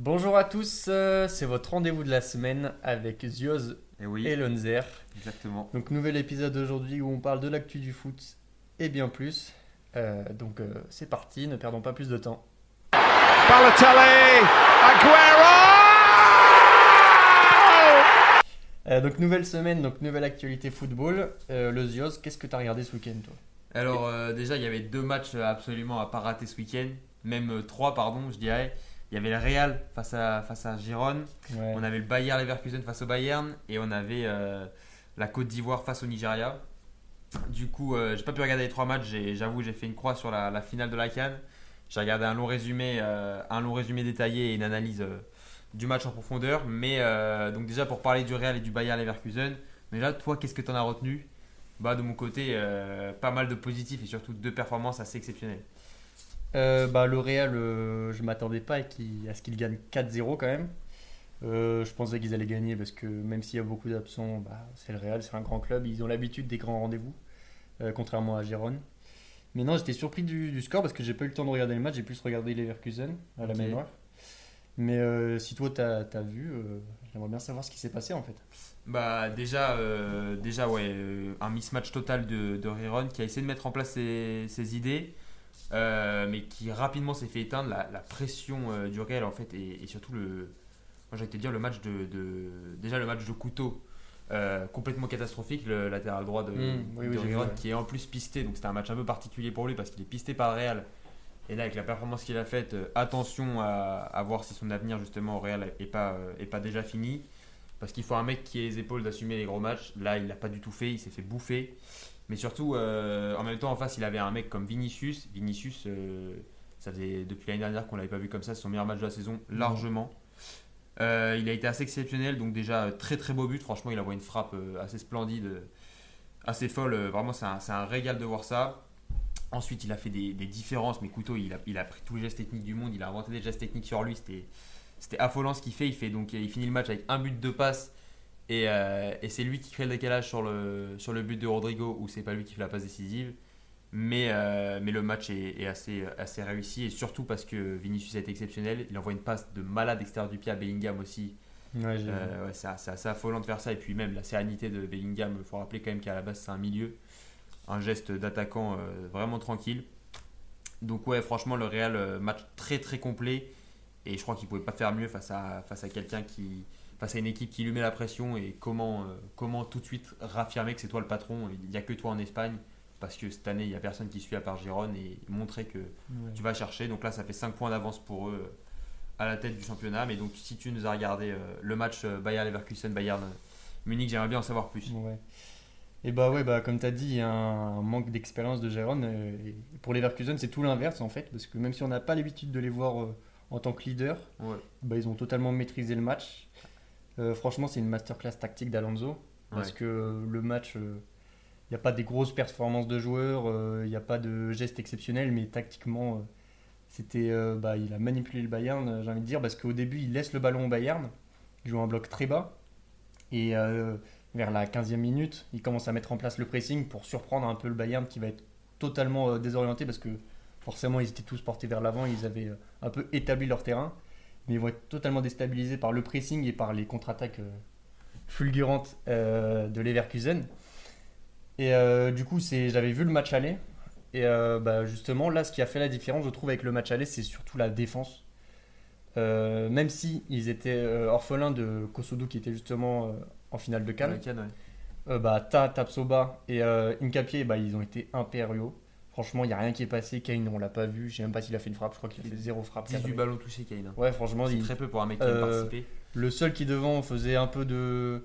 Bonjour à tous, euh, c'est votre rendez-vous de la semaine avec Zioz Et oui, et Lonzer. exactement. Donc nouvel épisode aujourd'hui où on parle de l'actu du foot et bien plus. Euh, donc euh, c'est parti, ne perdons pas plus de temps. Balotelli, Aguero! Euh, donc nouvelle semaine, donc nouvelle actualité football. Euh, le Zioz, qu'est-ce que tu as regardé ce week-end toi? Alors euh, déjà, il y avait deux matchs absolument à pas rater ce week-end, même euh, trois, pardon, je dirais. Il y avait le Real face à, face à Gironne, Ouais. on avait le Bayern Leverkusen face au Bayern, et on avait euh, la Côte d'Ivoire face au Nigeria. Du coup, euh, j'ai pas pu regarder les trois matchs, j'avoue, j'ai fait une croix sur la, la finale de la Cannes. J'ai regardé un long résumé, euh, un long résumé détaillé et une analyse du match en profondeur. Mais donc déjà pour parler du Real et du Bayern Leverkusen, déjà toi, qu'est-ce que tu en as retenu? Bah de mon côté, pas mal de positifs et surtout deux performances assez exceptionnelles. Euh, bah, le Real, euh, je m'attendais pas à qu'il- à ce qu'ils gagnent 4-0 quand même. Euh, je pensais qu'ils allaient gagner parce que même s'il y a beaucoup d'absents, bah, c'est le Real, c'est un grand club, ils ont l'habitude des grands rendez-vous, contrairement à Gérone. Mais non, j'étais surpris du, du score parce que j'ai pas eu le temps de regarder le match, j'ai plus regardé Leverkusen à la mémoire. Mais euh, si toi t'as as vu, euh, j'aimerais bien savoir ce qui s'est passé en fait. Bah déjà, euh, déjà ouais, un mismatch total de, de Riron qui a essayé de mettre en place ses, ses idées, euh, mais qui rapidement s'est fait éteindre. La, la pression euh, du Real en fait et, et surtout le, moi de te dire le match de, de- déjà le match de couteau. euh, complètement catastrophique, le latéral droit de, Mm, oui, ouais. qui est en plus pisté, donc c'était un match un peu particulier pour lui parce qu'il est pisté par le Real. Et là, avec la performance qu'il a faite, attention à, à voir si son avenir justement au Real est pas, est pas déjà fini. Parce qu'il faut un mec qui ait les épaules d'assumer les gros matchs. Là, il l'a pas du tout fait, il s'est fait bouffer. Mais surtout, euh, en même temps, en face, il avait un mec comme Vinicius. Vinicius, euh, ça faisait depuis l'année dernière qu'on l'avait pas vu comme ça, c'est son meilleur match de la saison, largement. Euh, il a été assez exceptionnel, donc déjà très très beau but. Franchement, il envoie une frappe assez splendide, assez folle. Vraiment, c'est un, un régal de voir ça. Ensuite, il a fait des, différences, mais Couteau, il a, il a pris tous les gestes techniques du monde, il a inventé des gestes techniques sur lui. C'était affolant ce qu'il fait. Il, fait donc, il finit le match avec un but de passe, et, euh, et c'est lui qui crée le décalage sur le, sur le but de Rodrigo, ou c'est pas lui qui fait la passe décisive. Mais, euh, mais le match est, est assez, assez réussi, et surtout parce que Vinicius a été exceptionnel. Il envoie une passe de malade extérieur du pied à Bellingham aussi. Ouais. Euh, ouais, c'est assez affolant de faire ça. Et puis même la sérénité de Bellingham, il faut rappeler quand même qu'à la base c'est un milieu. Un geste d'attaquant euh, vraiment tranquille. Donc ouais, franchement, le Real, match très très complet. Et je crois qu'il pouvait pas faire mieux face à, face à quelqu'un qui... Face à une équipe qui lui met la pression et comment, euh, comment tout de suite raffirmer que c'est toi le patron. Il n'y a que toi en Espagne. Parce que cette année, il n'y a personne qui suit à part Gérone et montrer que Ouais. tu vas chercher. Donc là, ça fait 5 points d'avance pour eux euh, à la tête du championnat. Mais donc, si tu nous as regardé euh, le match euh, Bayern Leverkusen, Bayern Munich, j'aimerais bien en savoir plus. Ouais. Et bah ouais, bah comme tu as dit, il y a un manque d'expérience de Jérôme. euh, et pour les Leverkusen, c'est tout l'inverse en fait, parce que même si on n'a pas l'habitude de les voir en tant que leader, Ouais. bah, ils ont totalement maîtrisé le match. Euh, franchement, c'est une masterclass tactique d'Alonso, parce Ouais. que euh, le match, il n'y a pas des grosses performances de joueurs, il n'y a pas de gestes exceptionnels, mais tactiquement, euh, c'était, euh, bah, il a manipulé le Bayern, euh, j'ai envie de dire, parce qu'au début, il laisse le ballon au Bayern, il joue un bloc très bas, et euh, vers la 15e minute, il commence à mettre en place le pressing pour surprendre un peu le Bayern qui va être totalement euh, désorienté parce que forcément ils étaient tous portés vers l'avant, ils avaient euh, un peu établi leur terrain, mais ils vont être totalement déstabilisés par le pressing et par les contre-attaques euh, fulgurantes euh, de Leverkusen. Et euh, du coup, c'est, j'avais vu le match aller. Et bah, justement, là, ce qui a fait la différence, je trouve, avec le match aller, c'est surtout la défense. Même si ils étaient orphelins de Kosodo qui était justement en finale de Cannes, ouais. bah, Ta, Tapsoba et Incapié, bah, ils ont été impériaux. Franchement, il n'y a rien qui est passé. Kane, on l'a pas vu. Je sais même pas s'il a fait une frappe. Je crois qu'il a fait zéro frappe. 18 cadrée. ballons touchés, Kane. Ouais, franchement, C'est il- très peu pour un mec qui a Euh, participé. le seul qui devant faisait un peu de,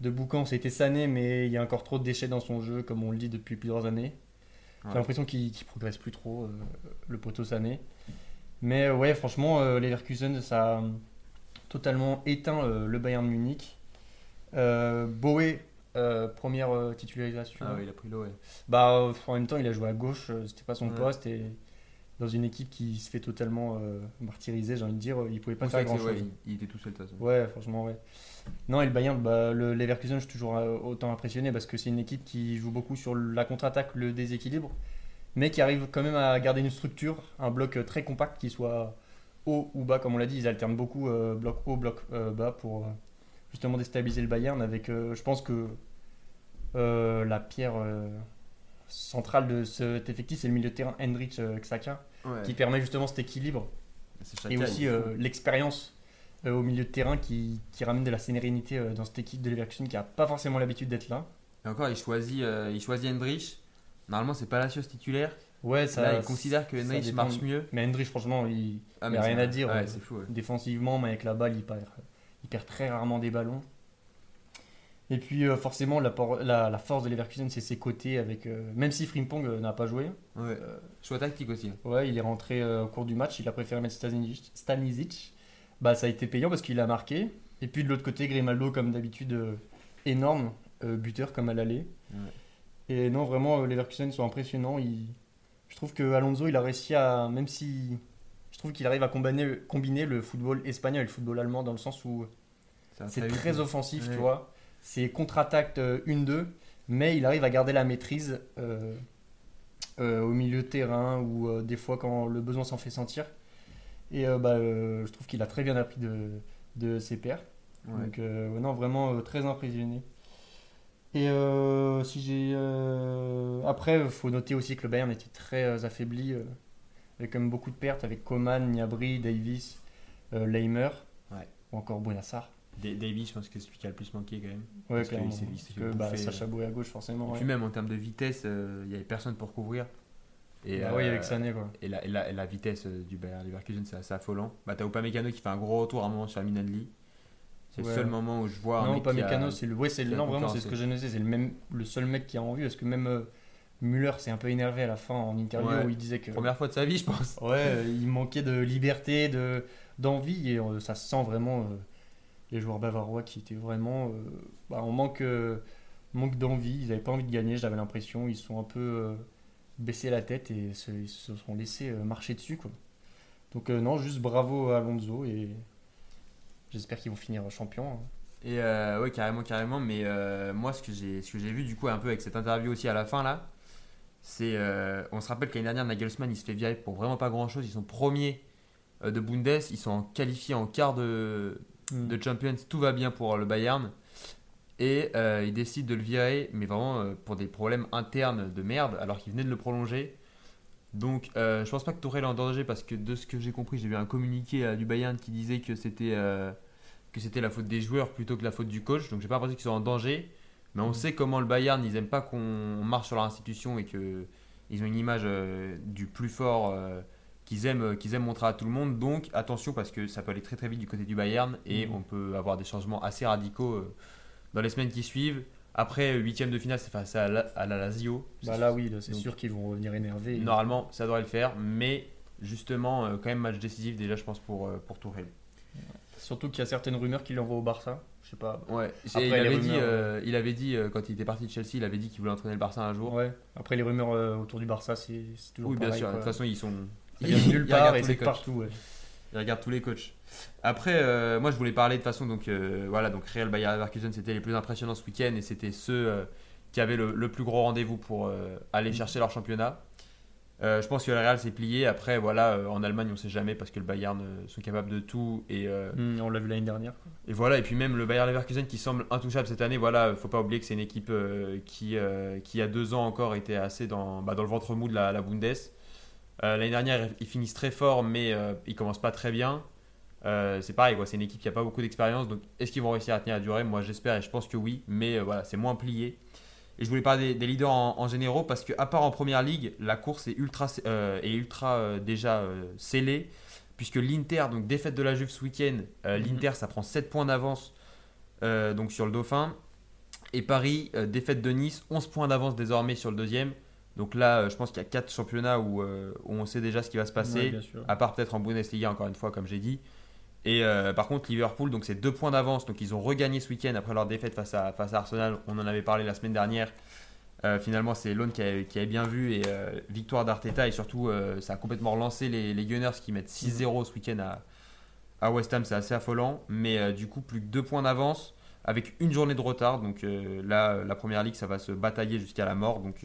de boucan, c'était Sané, mais il y a encore trop de déchets dans son jeu, comme on le dit depuis plusieurs années. J'ai Ouais. l'impression qu'il qu'il progresse plus trop, euh, le poteau Sané. Mais euh, ouais, franchement, euh, Leverkusen, ça a totalement éteint euh, le Bayern de Munich. Boé, euh, première euh, titularisation. Ah ouais, il a pris l'eau, ouais. Bah, euh, en même temps, il a joué à gauche, c'était pas son Ouais. poste, et dans une équipe qui se fait totalement martyriser, j'ai envie de dire, il pouvait pas C'est faire vrai que grand c'est- chose. ouais, il, il était tout seul, façon. Ouais, franchement, ouais. Non, et le Bayern, bah, le Leverkusen, je suis toujours autant impressionné parce que c'est une équipe qui joue beaucoup sur la contre-attaque, le déséquilibre, mais qui arrive quand même à garder une structure, un bloc très compact qui soit haut ou bas, comme on l'a dit, ils alternent beaucoup bloc haut, bloc bas pour justement déstabiliser le Bayern. Avec, euh, je pense que euh, la pierre euh, centrale de cet effectif, c'est le milieu de terrain Hendrich Xhaka, Ouais. qui permet justement cet équilibre et aussi l'expérience au milieu de terrain qui, qui ramène de la sérénité dans cette équipe de Leverkusen qui n'a pas forcément l'habitude d'être là. Et encore, il choisit, euh, il choisit Hendrich. Normalement, c'est Palacios titulaire. Ouais, ça, Là, il considère que Hendrich marche mieux. Mais Hendrich, franchement, il, Ah, Il y a mais rien à dire, Ouais, euh, c'est fou. ouais. défensivement, mais avec la balle, il perd, perd très rarement des ballons. Et puis, euh, forcément, la, por- la, la force de Leverkusen, c'est ses côtés. Avec, euh, même si Frimpong euh, n'a pas joué, Ouais. Choix tactique aussi. ouais, il est rentré au cours du match. Il a préféré mettre Stanisic. Stanisic. Bah, ça a été payant parce qu'il a marqué. Et puis, de l'autre côté, Grimaldo, comme d'habitude, énorme, buteur comme à l'aller. Ouais. Et non, vraiment, Leverkusen sont impressionnants. Il- Je trouve que Alonso, il a réussi à. Même si. Je trouve qu'il arrive à combiner, combiner le football espagnol et le football allemand dans le sens où c'est très offensif, Ouais. tu vois. C'est contre-attaque euh, 1-2, mais il arrive à garder la maîtrise euh, euh, au milieu de terrain ou euh, des fois quand le besoin s'en fait sentir. Et euh, bah, euh, je trouve qu'il a très bien appris de, de ses pairs. Ouais. Donc, euh, non, vraiment euh, très impressionné. Et euh, si j'ai. euh, Après, il faut noter aussi que le Bayern était très euh, affaibli, euh, avec quand même beaucoup de pertes, avec Coman, Niabri, Davis, euh, Leimer, Ouais. ou encore Bonassar. Da- Davy, je pense que c'est celui qui a le plus manqué quand même. Ouais, Parce clairement. il il que, bah, Sacha euh. Boué à gauche, forcément. Et ouais. puis même en termes de vitesse, euh, il n'y avait personne pour couvrir. Et, bah euh, oui, avec Sané, quoi. et, la, et, la, et la vitesse euh, du Bayer Leverkusen, c'est assez affolant. Bah, t'as Upamecano qui fait un gros retour à un moment sur Minadli. C'est Ouais. le seul moment où je vois un Non, mec a- Mécano, c'est le. Ouais, c'est non, vraiment, c'est ce que j'ai noté. C'est le même, le seul mec qui a envie, parce que même euh, Müller s'est un peu énervé à la fin en interview Ouais. où il disait que. Première fois de sa vie, je pense. Ouais, euh, il manquait de liberté, de d'envie et euh, ça se sent vraiment euh, les joueurs bavarois qui étaient vraiment euh, bah, en manque euh, d'envie, ils n'avaient pas envie de gagner, j'avais l'impression, ils sont un peu euh, baissé la tête et se, sont laissés euh, marcher dessus quoi. Donc non, juste bravo à Alonso et j'espère qu'ils vont finir champions. hein. Et ouais, carrément, carrément. Mais moi, ce que j'ai, vu du coup un peu avec cette interview aussi à la fin là, c'est, on se rappelle qu'année dernière Nagelsmann il se fait virer pour vraiment pas grand chose. Ils sont premiers de Bundes, ils sont qualifiés en quart de, de Champions, tout va bien pour le Bayern. Et euh, il décide de le virer, mais vraiment euh, pour des problèmes internes de merde, alors qu'il venait de le prolonger. Donc euh, je pense pas que Tourelle est en danger parce que de ce que j'ai compris, j'ai vu un communiqué euh, du Bayern qui disait que c'était que c'était la faute des joueurs plutôt que la faute du coach. Donc j'ai pas l'impression qu'ils sont en danger. Mais on Mhm. sait comment le Bayern, ils aiment pas qu'on marche sur leur institution et que ils ont une image euh, du plus fort euh, qu'ils aiment, qu'ils aiment montrer à tout le monde. Donc attention parce que ça peut aller très très vite du côté du Bayern et Mhm. on peut avoir des changements assez radicaux euh, dans les semaines qui suivent. Après, huitième de finale, c'est face à la, à la Lazio. Bah là oui, c'est sûr qu'ils vont revenir énervés. Normalement, ça devrait le faire, mais justement, euh, quand même match décisif déjà, je pense, pour, euh, pour Tourelle. Surtout qu'il y a certaines rumeurs qu'il l'envoie au Barça. Je sais pas. Ouais, Après, il, avait dit, euh, il avait dit, euh, quand il était parti de Chelsea, il avait dit qu'il voulait entraîner le Barça un jour. Ouais. Après les rumeurs euh, autour du Barça, c'est toujours oui, bien sûr, de toute façon, ils sont. Ça vient nulle part et c'est partout. ouais. Il regarde tous les coachs. Après, euh, moi je voulais parler de façon, donc euh, voilà, donc Real Bayer Leverkusen c'était les plus impressionnants ce week-end et c'était ceux euh, qui avaient le, le plus gros rendez-vous pour euh, aller chercher leur championnat. Je pense que le Real s'est plié. Après, voilà, en Allemagne on sait jamais parce que le Bayern sont capables de tout et, Hmm, on l'a vu l'année dernière. quoi. et voilà. Et puis même le Bayer Leverkusen qui semble intouchable cette année, voilà, faut pas oublier que c'est une équipe qui, qui il y a deux ans encore était assez dans, bah, dans le ventre mou de la, la Bundes. Euh, L'année dernière, ils finissent très fort, mais euh, ils commencent pas très bien. Euh, c'est pareil, quoi, c'est une équipe qui a pas beaucoup d'expérience. Donc, est-ce qu'ils vont réussir à tenir à durer Moi, j'espère et je pense que oui, mais euh, voilà, c'est moins plié. Et je voulais parler des, des leaders en, en généraux parce que, à part en première ligue, la course est ultra, euh, est ultra déjà scellée. Puisque l'Inter, donc défaite de la Juve ce week-end, Mhm. l'Inter ça prend 7 points d'avance donc sur le Dauphin. Et Paris, défaite de Nice, 11 points d'avance désormais sur le deuxième. Donc là, euh, je pense qu'il y a 4 championnats où, euh, où on sait déjà ce qui va se passer. Ouais. À part peut-être en Bundesliga, encore une fois, comme j'ai dit. Et euh, par contre, Liverpool, donc c'est deux points d'avance. Donc ils ont regagné ce week-end après leur défaite face à, face à Arsenal. On en avait parlé la semaine dernière. Euh, finalement, c'est Lone qui, avait bien vu. Et victoire d'Arteta. Et surtout, ça a complètement relancé les, les Gunners qui mettent 6-0 ce week-end à, à West Ham. C'est assez affolant. Mais du coup, plus que deux points d'avance avec une journée de retard. Donc là, la première ligue, ça va se batailler jusqu'à la mort. Donc.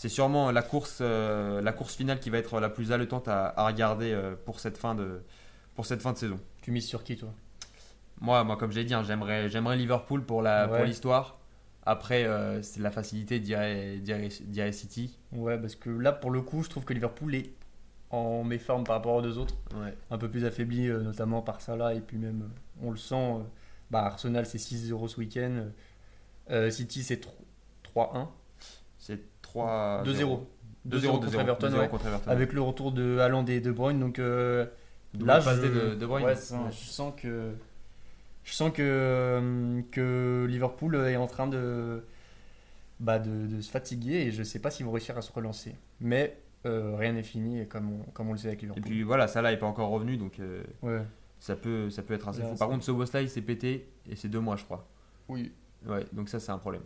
Euh, c'est sûrement la course, euh, la course finale qui va être la plus haletante à, à regarder euh, pour, cette fin de, pour cette fin de saison. Tu mises sur qui, toi? Moi, moi comme j'ai dit, hein, j'aimerais, j'aimerais Liverpool pour, la, Ouais. pour l'histoire. Après, euh, c'est la facilité d'IA d'IA City. Ouais, parce que là, pour le coup, je trouve que Liverpool est en méforme par rapport aux deux autres. Ouais. Un peu plus affaibli, euh, notamment par Salah. Et puis même, euh, on le sent, euh, bah, Arsenal, c'est 6-0 ce week-end. Euh, City, c'est 3-1. C'est 3 2-0. 2-0 contre Everton, 2-0 ouais. contre Everton. Avec le retour de Haaland et De Bruyne. Donc euh, là, je... D de, de Bruyne. Ouais, c'est ça. je sens que je sens que, euh, que Liverpool est en train de, bah, de, de se fatiguer et je sais pas s'ils vont réussir à se relancer. Mais euh, rien n'est fini comme on, comme on le sait avec Et Liverpool. puis voilà, Salah n'est pas encore revenu, donc euh, ouais. ça, peut, ça peut être assez Là, fou. Par contre, Soboslai s'est pété et c'est deux mois, je crois. Oui. Ouais, donc ça, c'est un problème.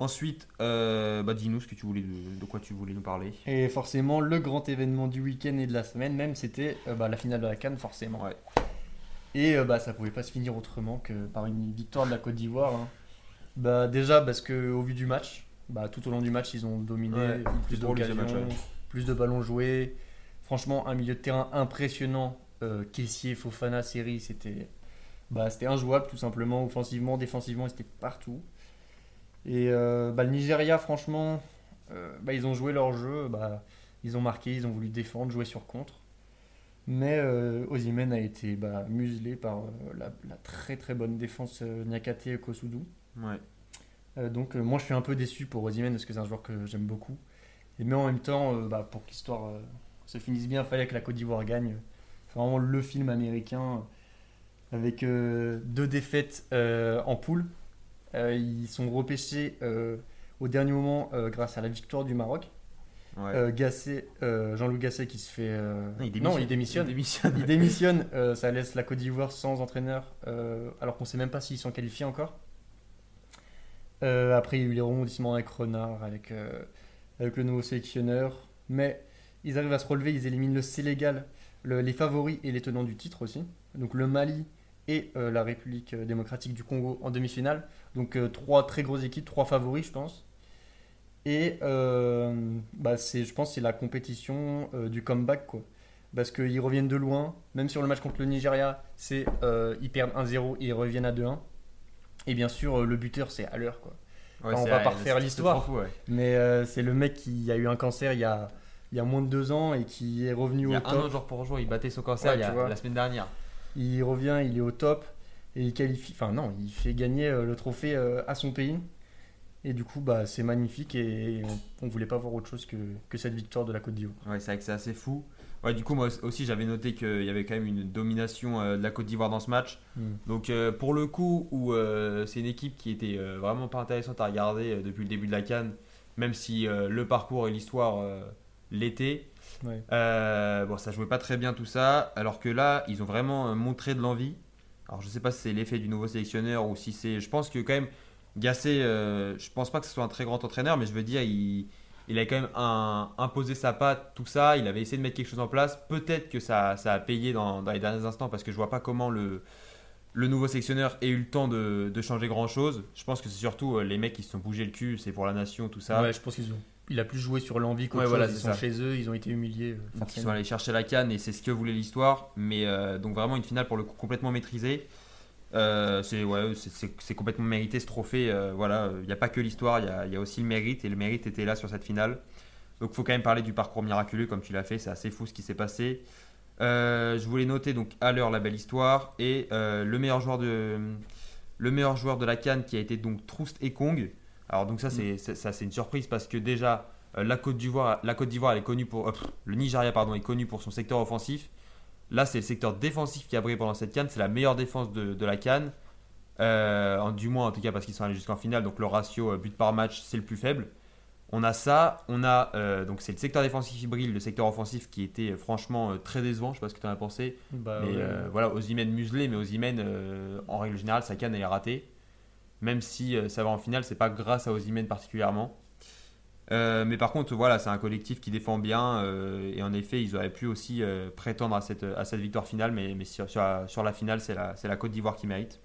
Ensuite, euh, bah, dis-nous ce que tu voulais, de, de quoi tu voulais nous parler. Et forcément, le grand événement du week-end et de la semaine même, c'était euh, bah, la finale de la Cannes, forcément. Ouais. Et euh, bah, ça pouvait pas se finir autrement que par une victoire de la Côte d'Ivoire. hein. Bah, déjà, parce que au vu du match, bah, tout au long du match, ils ont dominé, Ouais, plus d'occasions, ouais. plus de ballons joués. Franchement, un milieu de terrain impressionnant. Euh, Kessier, Fofana, c'était bah, c'était injouable tout simplement, offensivement, défensivement, c'était partout. Et euh, bah, le Nigeria, franchement, euh, bah, ils ont joué leur jeu, bah, ils ont marqué, ils ont voulu défendre, jouer sur contre. Mais euh, a été bah, muselé par euh, la, la très très bonne défense Nyakate et Kosudu. Ouais. Donc moi je suis un peu déçu pour Osimhen parce que c'est un joueur que j'aime beaucoup. Et mais en même temps, bah, pour que l'histoire se finisse bien, il fallait que la Côte d'Ivoire gagne. C'est vraiment le film américain avec deux défaites en poule. Euh, ils sont repêchés euh, au dernier moment euh, grâce à la victoire du Maroc. Ouais. Gasset, Jean-Loup Gasset qui se fait. Non, il non, il démissionne. Il démissionne. Il démissionne, ça laisse la Côte d'Ivoire sans entraîneur, alors qu'on sait même pas s'ils sont qualifiés encore. Euh, après, il y a eu les rebondissements avec Renard, avec, euh, avec le nouveau sélectionneur. Mais ils arrivent à se relever, ils éliminent le Sénégal, le- les favoris et les tenants du titre aussi. Donc le Mali et euh, la République démocratique du Congo en demi-finale. Donc euh, trois très grosses équipes, trois favoris, je pense. Et euh, bah, c'est, je pense c'est la compétition euh, du comeback. Quoi parce qu'ils reviennent de loin. Même sur le match contre le Nigeria, c'est ils perdent 1-0 et ils reviennent à 2-1. Et bien sûr, le buteur, c'est à l'heure. quoi. Ouais, on va pas refaire l'histoire. ouais. Mais c'est le mec qui a eu un cancer il y a, il y a moins de deux ans et qui est revenu Il y au a un an top. jour pour jour, il battait son cancer Ouais, il y a- tu vois. la semaine dernière. Il revient, il est au top et il qualifie. Enfin, non, il fait gagner euh, le trophée euh, à son pays. Et du coup, bah, c'est magnifique et on, on voulait pas voir autre chose que, que cette victoire de la Côte d'Ivoire. Ouais, c'est vrai que c'est assez fou. Ouais, du coup, moi aussi, j'avais noté qu'il y avait quand même une domination euh, de la Côte d'Ivoire dans ce match. Hmm. Donc, euh, pour le coup, où euh, c'est une équipe qui était vraiment pas intéressante à regarder depuis le début de la Cannes, même si le parcours et l'histoire l'étaient. Ouais. Bon, ça jouait pas très bien tout ça, alors que là, ils ont vraiment montré de l'envie. Alors, je sais pas si c'est l'effet du nouveau sélectionneur ou si c'est. Je pense que quand même, Gasset, euh, je pense pas que ce soit un très grand entraîneur, mais je veux dire, il, a quand même imposé sa patte, tout ça. Il avait essayé de mettre quelque chose en place. Peut-être que ça, ça a payé dans, les derniers instants parce que je vois pas comment le, le nouveau sélectionneur ait eu le temps de, de changer grand chose. Je pense que c'est surtout euh, les mecs qui se sont bougé le cul, c'est pour la nation, tout ça. Ouais, je pense qu'ils ont. Il a plus joué sur l'envie qu'autre Ouais, voilà, ils sont ça. chez eux, ils ont été humiliés. euh, Donc ils sont allés chercher la canne et c'est ce que voulait l'histoire. Mais euh, donc vraiment une finale pour le coup complètement maîtrisée. Euh, c'est ouais, complètement mérité ce trophée. euh, voilà, il n'y a pas que l'histoire, il y a, il y a aussi le mérite et le mérite était là sur cette finale. Donc il faut quand même parler du parcours miraculeux comme tu l'as fait. C'est assez fou ce qui s'est passé. Je voulais noter donc à l'heure la belle histoire et le meilleur joueur de le meilleur joueur de la canne qui a été donc Troust et Kong. Alors donc ça c'est c'est- ça c'est une surprise parce que déjà euh, la Côte d'Ivoire la Côte d'Ivoire elle est connue pour euh, le Nigeria pardon est connu pour son secteur offensif. Là c'est le secteur défensif qui a brillé pendant cette canne. C'est la meilleure défense de, de la canne. Euh, du moins en tout cas parce qu'ils sont allés jusqu'en finale donc le ratio but par match c'est le plus faible. On a ça, on a euh, donc c'est le secteur défensif qui brille, le secteur offensif qui était franchement euh, très décevant. Je sais pas ce que tu en as pensé. Bah, Mais ouais. euh, voilà, Osimhen muselé, mais Osimhen, en règle générale, sa canne elle est ratée. Même si euh, ça va en finale, c'est pas grâce à Osimhen particulièrement. Euh, mais par contre, voilà, c'est un collectif qui défend bien. euh, et en effet, ils auraient pu aussi prétendre à cette, à cette victoire finale. Mais, sur, la, finale, c'est la, la Côte d'Ivoire qui mérite.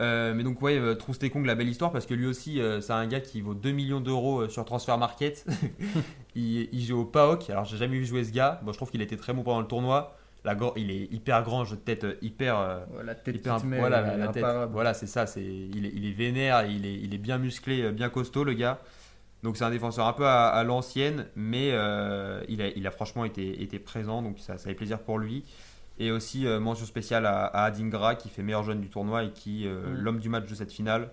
Mais donc, ouais, Troustekong, la belle histoire, parce que lui aussi, c'est un gars qui vaut 2 millions d'euros sur Transfer Market. il, il joue au PAOK. Alors, j'ai jamais vu jouer ce gars. Bon, je trouve qu'il était très bon pendant le tournoi. La il est hyper grand, jeu de tête euh, hyper. euh, La tête hyper met, voilà, elle la, est la tête. imparable. Voilà, c'est ça. C'est, il, est, il est vénère, il est, il est bien musclé, euh, bien costaud, le gars. Donc, c'est un défenseur un peu à, à l'ancienne, mais euh, il, a, il a franchement été, été présent. Donc, ça, ça fait plaisir pour lui. Et aussi, euh, mention spéciale à, à Adingra, qui fait meilleur jeune du tournoi et qui, euh, Mm. l'homme du match de cette finale,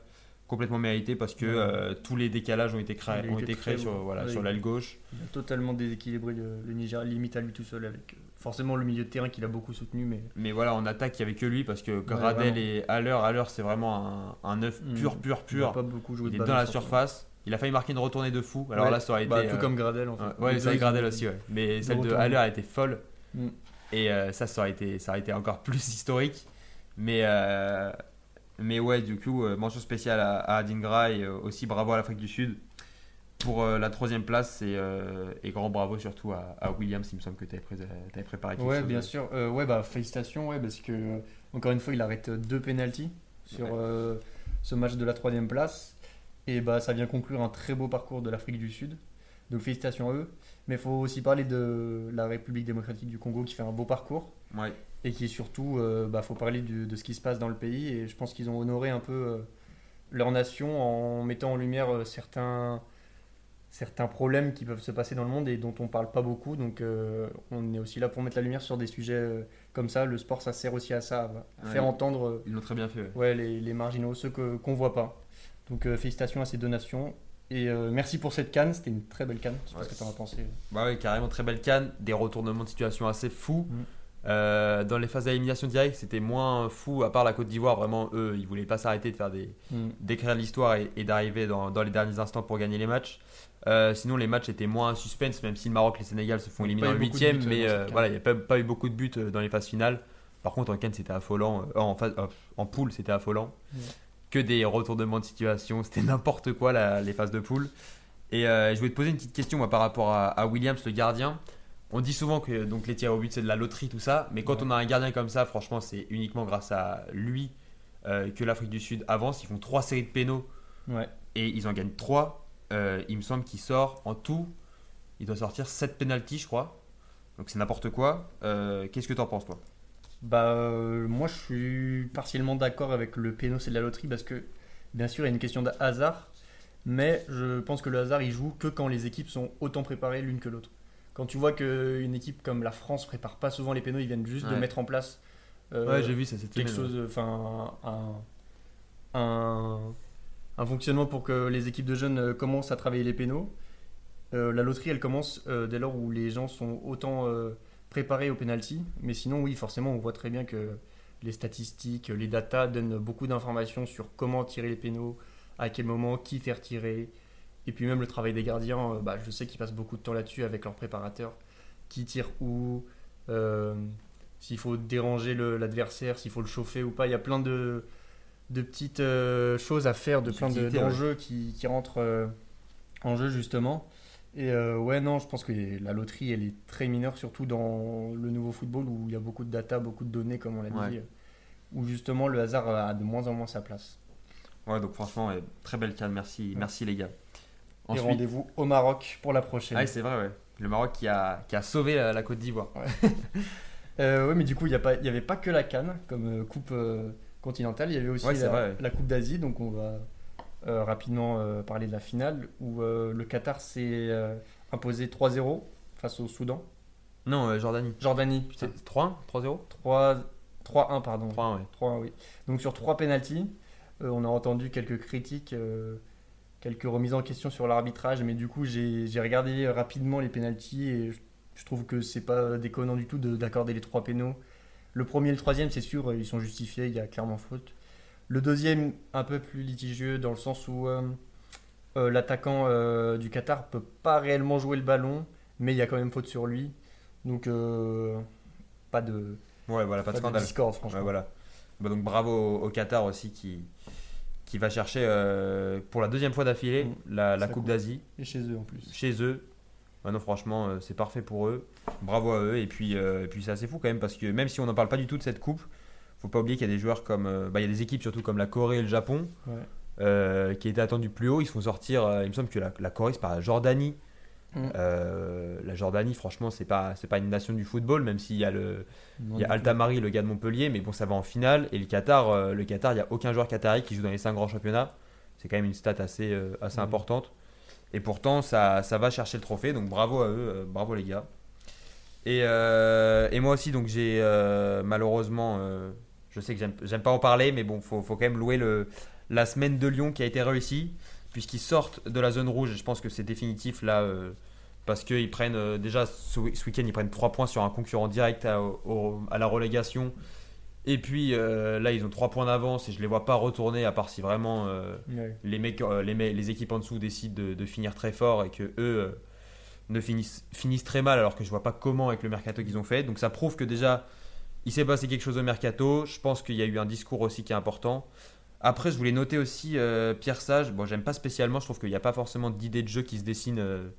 complètement mérité parce que Ouais. euh, tous les décalages ont été créés, ont été sur, bon. voilà, Ouais, sur il- l'aile gauche. Il a totalement déséquilibré le, le Niger, limite à lui tout seul avec euh, forcément le milieu de terrain qu'il a beaucoup soutenu, mais Mais voilà, en attaque, il n'y avait que lui parce que Gradel et Haller, Haller c'est vraiment un, un œuf Mm. pur, pur, il n'a pur. pas beaucoup joué Il est dans la sur- surface. Il a failli marquer une retournée de fou. Alors Ouais. là, ça aurait Bah, été. tout euh, comme Gradel en fait. Ouais, ils Gradel aussi, ouais. Mais celle de. Haller a été folle. Mm. Et euh, ça, ça aurait, été, ça aurait été encore plus historique. Mais, euh, mais ouais, du coup, euh, mention spéciale à, à Adingra et euh, aussi bravo à l'Afrique du Sud pour euh, la troisième place et, euh, et grand bravo surtout à, à Williams. Il me semble que tu avais, préparé quelque Ouais, chose. bien sûr. Euh, ouais, bah félicitations, ouais, parce que encore une fois, il arrête deux pénalties sur Ouais. ce match de la troisième place, et bah ça vient conclure un très beau parcours de l'Afrique du Sud. Donc félicitations à eux. Mais il faut aussi parler de la République démocratique du Congo qui fait un beau parcours Ouais. et qui surtout, euh, bah faut parler du- de ce qui se passe dans le pays. Et je pense qu'ils ont honoré un peu leur nation en mettant en lumière certains certains problèmes qui peuvent se passer dans le monde et dont on parle pas beaucoup. Donc euh, on est aussi là pour mettre la lumière sur des sujets euh, comme ça. Le sport, ça sert aussi à ça, à Ouais. faire entendre euh, Ils l'ont très bien fait. ouais. ouais, les, les marginaux, ceux que, qu'on voit pas. Donc félicitations à ces deux nations. Et merci pour cette canne, c'était une très belle canne. Je sais pas ce que tu en as pensé. Bah ouais, carrément très belle canne, des retournements de situation assez fous. Mm. Euh, dans les phases d'élimination directe, c'était moins fou, à part la Côte d'Ivoire, vraiment, eux, ils voulaient pas s'arrêter de faire des, Mm. d'écrire l'histoire et, et d'arriver dans, dans les derniers instants pour gagner les matchs. Euh, sinon, les matchs étaient moins suspense, même si le Maroc et le Sénégal se font éliminer en huitième, mais euh, voilà, il n'y a pas, pas eu beaucoup de buts dans les phases finales. Par contre, en Cannes, c'était affolant. En, phase, en poule, c'était affolant. Ouais. Que des retournements de situation, c'était n'importe quoi la- les phases de poule. Et je voulais te poser une petite question moi, par rapport à, à Williams, le gardien. On dit souvent que donc, les tirs au but, c'est de la loterie, tout ça. Mais quand Ouais. on a un gardien comme ça, franchement, c'est uniquement grâce à lui euh, que l'Afrique du Sud avance. Ils font trois séries de pénaux Ouais. et ils en gagnent 3. il me semble qu'il sort en tout, il doit sortir 7 pénalties, je crois. Donc c'est n'importe quoi. Euh, Qu'est-ce que t'en penses, toi? Bah, euh, moi, je suis partiellement d'accord avec le péno, c'est de la loterie parce que, bien sûr, il y a une question de hasard, mais je pense que le hasard, il joue que quand les équipes sont autant préparées l'une que l'autre. Quand tu vois qu'une équipe comme la France prépare pas souvent les pénaux, ils viennent juste de mettre en place euh, Ouais, j'ai vu ça cette quelque semaine, chose, enfin, un, un, un fonctionnement pour que les équipes de jeunes euh, commencent à travailler les pénaux. Euh, la loterie, elle commence euh, dès lors où les gens sont autant préparés au penalty. Mais sinon, oui, forcément, on voit très bien que les statistiques, les datas donnent beaucoup d'informations sur comment tirer les pénaux, à quel moment, qui faire tirer. Et puis même le travail des gardiens, euh, bah, je sais qu'ils passent beaucoup de temps là-dessus avec leurs préparateurs. Qui tire où, euh, s'il faut déranger l'adversaire, s'il faut le chauffer ou pas. Il y a plein de, de petites euh, choses à faire, de plein de- Subtilités, ouais. d'enjeux qui, qui rentrent euh, en jeu justement. Et ouais, non, je pense que la loterie, elle est très mineure, surtout dans le nouveau football où il y a beaucoup de data, beaucoup de données, comme on l'a Ouais. dit, où justement le hasard a de moins en moins sa place. Ouais, donc franchement, très belle canne, merci, merci les gars. Et Ensuite, rendez-vous au Maroc pour la prochaine. ah, c'est vrai, ouais. Le Maroc qui a, qui a sauvé la, la Côte d'Ivoire. Euh, ouais, mais du coup, il n'y avait pas que la Cannes comme euh, coupe euh, continentale, il y avait aussi Ouais, la, vrai, ouais. la Coupe d'Asie, donc on va euh, rapidement euh, parler de la finale où euh, le Qatar s'est euh, imposé 3-0 face au Soudan. Non, euh, Jordanie. Jordanie, putain. C'est 3-1 3-0 3 3-1, pardon. 3-1, ouais. 3-1, oui. Donc sur 3 pénalties, euh, on a entendu quelques critiques, euh, quelques remises en question sur l'arbitrage, mais du coup j'ai regardé rapidement les pénalties et je, je trouve que c'est pas déconnant du tout de- d'accorder les trois pénaux. Le premier et le troisième, c'est sûr, ils sont justifiés, il y a clairement faute. Le deuxième, un peu plus litigieux dans le sens où euh, euh, l'attaquant euh, du Qatar peut pas réellement jouer le ballon, mais il y a quand même faute sur lui. Donc pas de, Ouais, voilà, pas de pas de scandale. franchement. Ouais, voilà. Bah, donc bravo au, au Qatar aussi qui, qui va chercher euh, pour la deuxième fois d'affilée Mm. la, Coupe d'Asie Et chez eux en plus. chez eux. Bah non, franchement, euh, c'est parfait pour eux. Bravo à eux. Et puis, euh, et puis c'est assez fou quand même parce que même si on n'en parle pas du tout de cette coupe, faut pas oublier qu'il y a des joueurs comme. bah, il y a des équipes surtout comme la Corée et le Japon Ouais. qui étaient attendus plus haut. Ils se font sortir. il me semble que la, la Corée, c'est par la Jordanie. Mm. Euh, la Jordanie, franchement, c'est pas, c'est pas une nation du football, même s'il y a le. Il y a Altamari, le gars de Montpellier, mais bon, ça va en finale. Et le Qatar, euh, le Qatar, il n'y a aucun joueur qatari qui joue dans les 5 grands championnats. C'est quand même une stat assez, euh, assez Mhm. importante. Et pourtant, ça, ça va chercher le trophée. Donc bravo à eux, bravo les gars. Et, et moi aussi, donc j'ai malheureusement, je sais que j'aime- j'aime pas en parler, mais bon, faut, faut quand même louer le, la semaine de Lyon qui a été réussie, puisqu'ils sortent de la zone rouge. Et je pense que c'est définitif là. euh, parce qu'ils prennent euh, déjà ce, week- ce week-end, ils prennent 3 points sur un concurrent direct à, au- à la relégation. Et puis euh, là, ils ont 3 points d'avance et je les vois pas retourner à part si vraiment Ouais. les, mecs, les, me- les équipes en dessous décident de, de finir très fort et que eux ne finissent, finissent très mal alors que je vois pas comment avec le mercato qu'ils ont fait. Donc ça prouve que déjà il s'est passé quelque chose au mercato. Je pense qu'il y a eu un discours aussi qui est important. Après, je voulais noter aussi euh, Pierre Sage. Bon, j'aime pas spécialement. Je trouve qu'il n'y a pas forcément d'idée de jeu qui se dessine euh,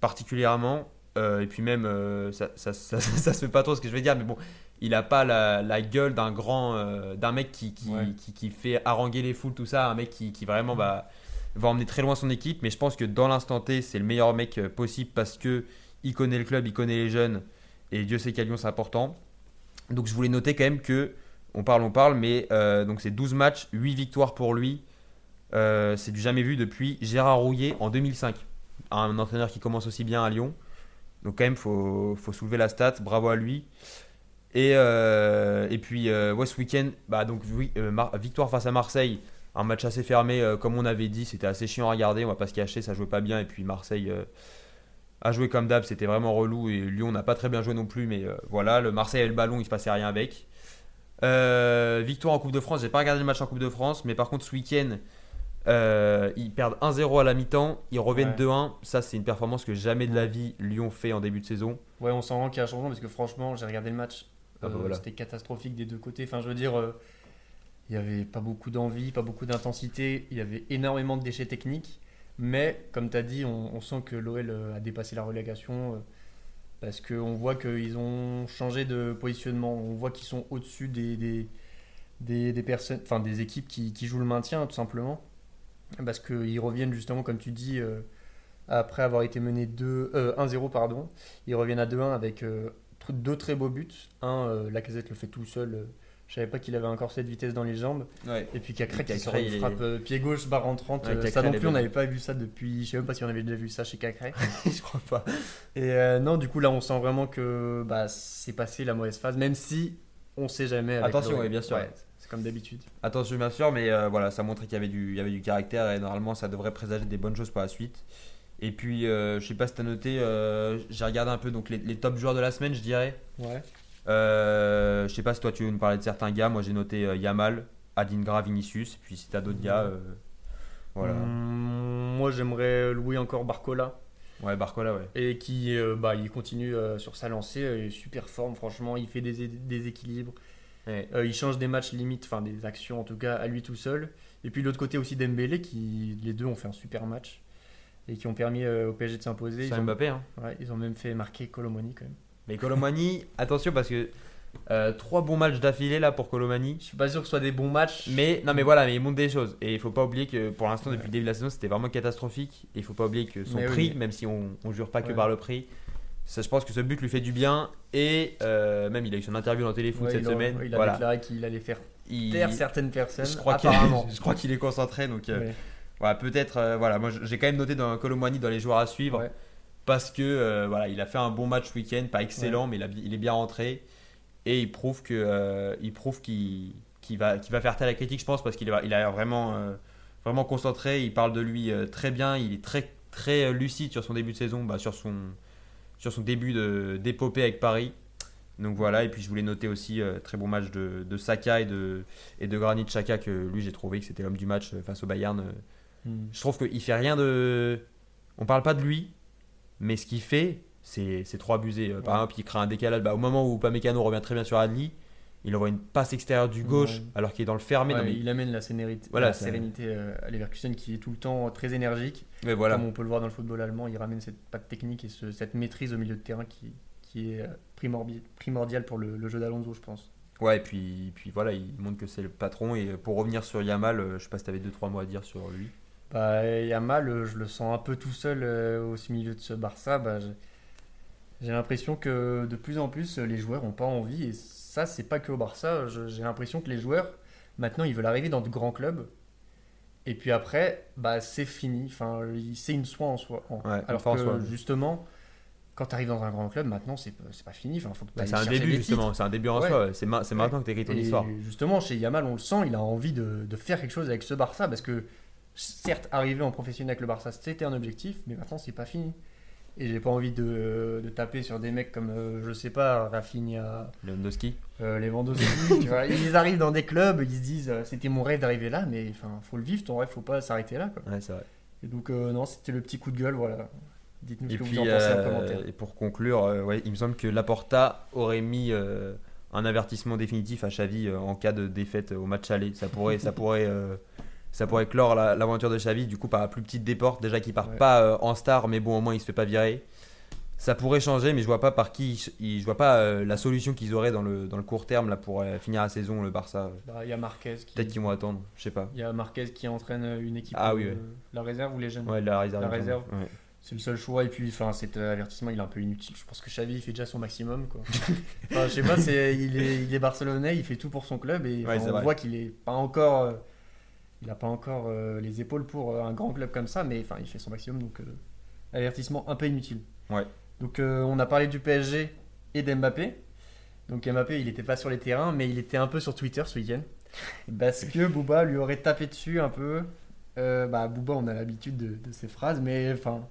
particulièrement. Euh, et puis même, ça, ça, ça, ça se fait pas trop ce que je vais dire, mais bon, il a pas la, la gueule d'un grand, d'un mec qui, qui, Ouais. qui, qui fait haranguer les foules, tout ça, un mec qui, qui vraiment va, va emmener très loin son équipe. Mais je pense que dans l'instant T, c'est le meilleur mec possible parce que il connaît le club, il connaît les jeunes, et Dieu sait qu'à Lyon c'est important. Donc je voulais noter quand même que, on parle, on parle, mais euh, donc c'est 12 matchs, 8 victoires pour lui. Euh, c'est du jamais vu depuis Gérard Rouillet en 2005. Un entraîneur qui commence aussi bien à Lyon. Donc quand même, faut, faut soulever la stat. Bravo à lui. Et, euh, puis, ouais, ce week-end, bah, donc, victoire face à Marseille. Un match assez fermé, comme on avait dit. C'était assez chiant à regarder. On va pas se cacher, ça jouait pas bien. Et puis Marseille a joué comme d'hab. C'était vraiment relou. Et Lyon n'a pas très bien joué non plus. Mais voilà, le Marseille avait le ballon, il se passait rien avec. Euh, victoire en Coupe de France. J'ai pas regardé le match en Coupe de France. Mais par contre, ce week-end, euh, ils perdent 1-0 à la mi-temps. Ils reviennent Ouais. 2-1. Ça, c'est une performance que jamais de la vie Lyon fait en début de saison. Ouais, on sent vraiment qu'il y a un changement parce que franchement, j'ai regardé le match. Ah bah euh, voilà. C'était catastrophique des deux côtés. Enfin, je veux dire, il y avait pas beaucoup d'envie, pas beaucoup d'intensité. Il y avait énormément de déchets techniques. Mais comme tu as dit, on, on sent que l'OL a dépassé la relégation parce qu'on voit qu'ils ont changé de positionnement. On voit qu'ils sont au-dessus des, des, des, personnes, enfin, des équipes qui, jouent le maintien, tout simplement. Parce qu'ils reviennent justement, comme tu dis, euh, après avoir été menés 2, euh, 1-0, pardon. Ils reviennent à 2-1 avec euh, deux très beaux buts. Un, euh, Lacazette le fait tout seul. Je savais pas qu'il avait encore cette vitesse dans les jambes. Et puis Cacré qui sort une frappe euh, pied gauche, barre rentrante. Ouais, euh, ça non plus, on n'avait pas vu ça depuis. Je sais même pas si on avait déjà vu ça chez Cacré. je crois pas. Et euh, non, du coup, là, on sent vraiment que bah, c'est passé la mauvaise phase, même si on sait jamais. avec Attention, oui, bien sûr. Ouais, c'est comme d'habitude. Attention bien sûr, mais euh, voilà, ça montrait qu'il y avait du, il y avait du caractère et normalement ça devrait présager des bonnes choses pour la suite. Et puis, euh, je sais pas si tu as noté, j'ai regardé un peu donc les, les top joueurs de la semaine, je dirais. Ouais. Euh, je sais pas si toi tu veux nous parler de certains gars. Moi j'ai noté euh, Yamal, Adingra, Vinicius. Et puis si tu as d'autres gars, euh, voilà. Hum, moi, j'aimerais louer encore Barcola. Ouais, Barcola, ouais. Et qui euh, bah, il continue euh, sur sa lancée. euh, Il est super forme, franchement. Il fait des, des équilibres. Ouais. Euh, il change des matchs limite, enfin des actions en tout cas, à lui tout seul. Et puis de l'autre côté aussi Dembélé, qui les deux ont fait un super match. Et qui ont permis euh, au PSG de s'imposer. C'est Ils, ont- Mbappé, hein. ouais, ils ont même fait marquer Colomoni quand même. Mais Colomani, attention parce que euh, trois bons matchs d'affilée là pour Colomani. Je suis pas sûr que ce soit des bons matchs. Mais non mais voilà, mais il monte des choses et il faut pas oublier que pour l'instant depuis le début de la saison c'était vraiment catastrophique et il faut pas oublier que son Mais prix, même si on, on jure pas que Ouais. par le prix, ça, je pense que ce but lui fait du bien et euh, même il a eu son interview dans Téléfoot Ouais, cette il a- semaine. il a voilà. déclaré qu'il allait faire Il- taire certaines personnes. je crois qu'il apparemment. je crois qu'il est concentré donc euh, Ouais. voilà peut-être euh, voilà moi j'ai quand même noté dans Colomani dans les joueurs à suivre Ouais. Parce que euh, voilà il a fait un bon match ce week-end pas excellent mais il, a bi- il est bien rentré. Et il prouve que euh, il prouve qu'il va qu'il va faire taire la critique je pense parce qu'il a, il a l'air vraiment euh, vraiment concentré. Il parle de lui très bien. Il est très très lucide sur son début de saison bah, sur son sur son début d'épopée avec Paris. Donc voilà. Et puis je voulais noter aussi très bon match de, de Saka et de et de Granit Xhaka que lui j'ai trouvé que c'était l'homme du match face au Bayern Hmm. je trouve qu'il fait rien de. On parle pas de lui, mais ce qu'il fait, c'est trop abusé. Euh, Par Ouais. exemple, il crée un décalage. Bah, au moment où Pamecano revient très bien sur Adli, il envoie une passe extérieure du gauche Ouais. alors qu'il est dans le fermé. Ouais, Non, mais- Il amène la sérénité, Voilà, la ça- sérénité euh, à Leverkusen qui est tout le temps très énergique. mais voilà. Comme on peut le voir dans le football allemand, il ramène cette patte technique et ce- cette maîtrise au milieu de terrain qui, qui est euh, primordiale pour le, le jeu d'Alonso, je pense. Ouais, et puis, puis voilà, il montre que c'est le patron. Et pour revenir sur Yamal, je sais pas si tu avais 2-3 mots à dire sur lui. Bah, Yamal, je le sens un peu tout seul euh, au milieu de ce Barça. Bah, j'ai- l'impression que de plus en plus, les joueurs n'ont pas envie. Et ça, c'est pas que au Barça. J'ai l'impression que les joueurs, maintenant, ils veulent arriver dans de grands clubs. Et puis après, bah, c'est fini. Enfin, c'est une soin en soi. Ouais, Alors en que soi. justement, quand tu arrives dans un grand club, maintenant, c'est pas- fini. Enfin, faut que Bah, c'est un début, justement. C'est un début en Ouais. soi. C'est ma- c'est maintenant que tu écris ton Et histoire. Justement, chez Yamal, on le sent, il a envie de, de faire quelque chose avec ce Barça parce que, certes, arriver en professionnel avec le Barça, c'était un objectif, mais maintenant, c'est pas fini. Et j'ai pas envie de, de taper sur des mecs comme, euh, je sais pas, Rafinha, Lewandowski. euh, Lewandowski. tu vois. Ils arrivent dans des clubs, ils se disent, euh, c'était mon rêve d'arriver là, mais enfin, faut le vivre, ton rêve, faut pas s'arrêter là. Quoi. Ouais, c'est vrai. Et donc, euh, non, c'était le petit coup de gueule, voilà. Dites-nous ce que puis, vous en pensez en commentaire. et pour conclure, ouais, il me semble que Laporta aurait mis un avertissement définitif à Xavi en cas de défaite au match aller. Ça pourrait, ça pourrait, ça pourrait clore la- l'aventure de Xavi. Du coup, par la plus petite des portes, déjà qu'il part Ouais. pas euh, en star, mais bon, au moins il se fait pas virer. Ça pourrait changer, mais je vois pas par qui, je vois pas euh, la solution qu'ils auraient dans le, dans le court terme là pour euh, finir la saison le Barça. Bah, Il y a Marquez qui. Peut-être qu'ils vont attendre, je sais pas. Il y a Marquez qui entraîne une équipe. Ah oui, ouais. La réserve ou les jeunes? Ouais, la réserve. La réserve. Ouais. C'est le seul choix. Et puis, enfin, cet avertissement, il est un peu inutile. Je pense que Xavi, il fait déjà son maximum. Quoi. enfin, je sais pas, il, est, il est barcelonais, il fait tout pour son club. Et on voit qu'il est pas encore. Il n'a pas encore euh, les épaules pour euh, un grand club comme ça. Mais enfin, il fait son maximum. Donc, euh, avertissement un peu inutile. Ouais. Donc, on a parlé du PSG et d'Mbappé. Donc, Mbappé, il n'était pas sur les terrains, mais il était un peu sur Twitter ce week-end. Parce que Booba lui aurait tapé dessus un peu. Bah, Booba, on a l'habitude de, de ces phrases, mais enfin,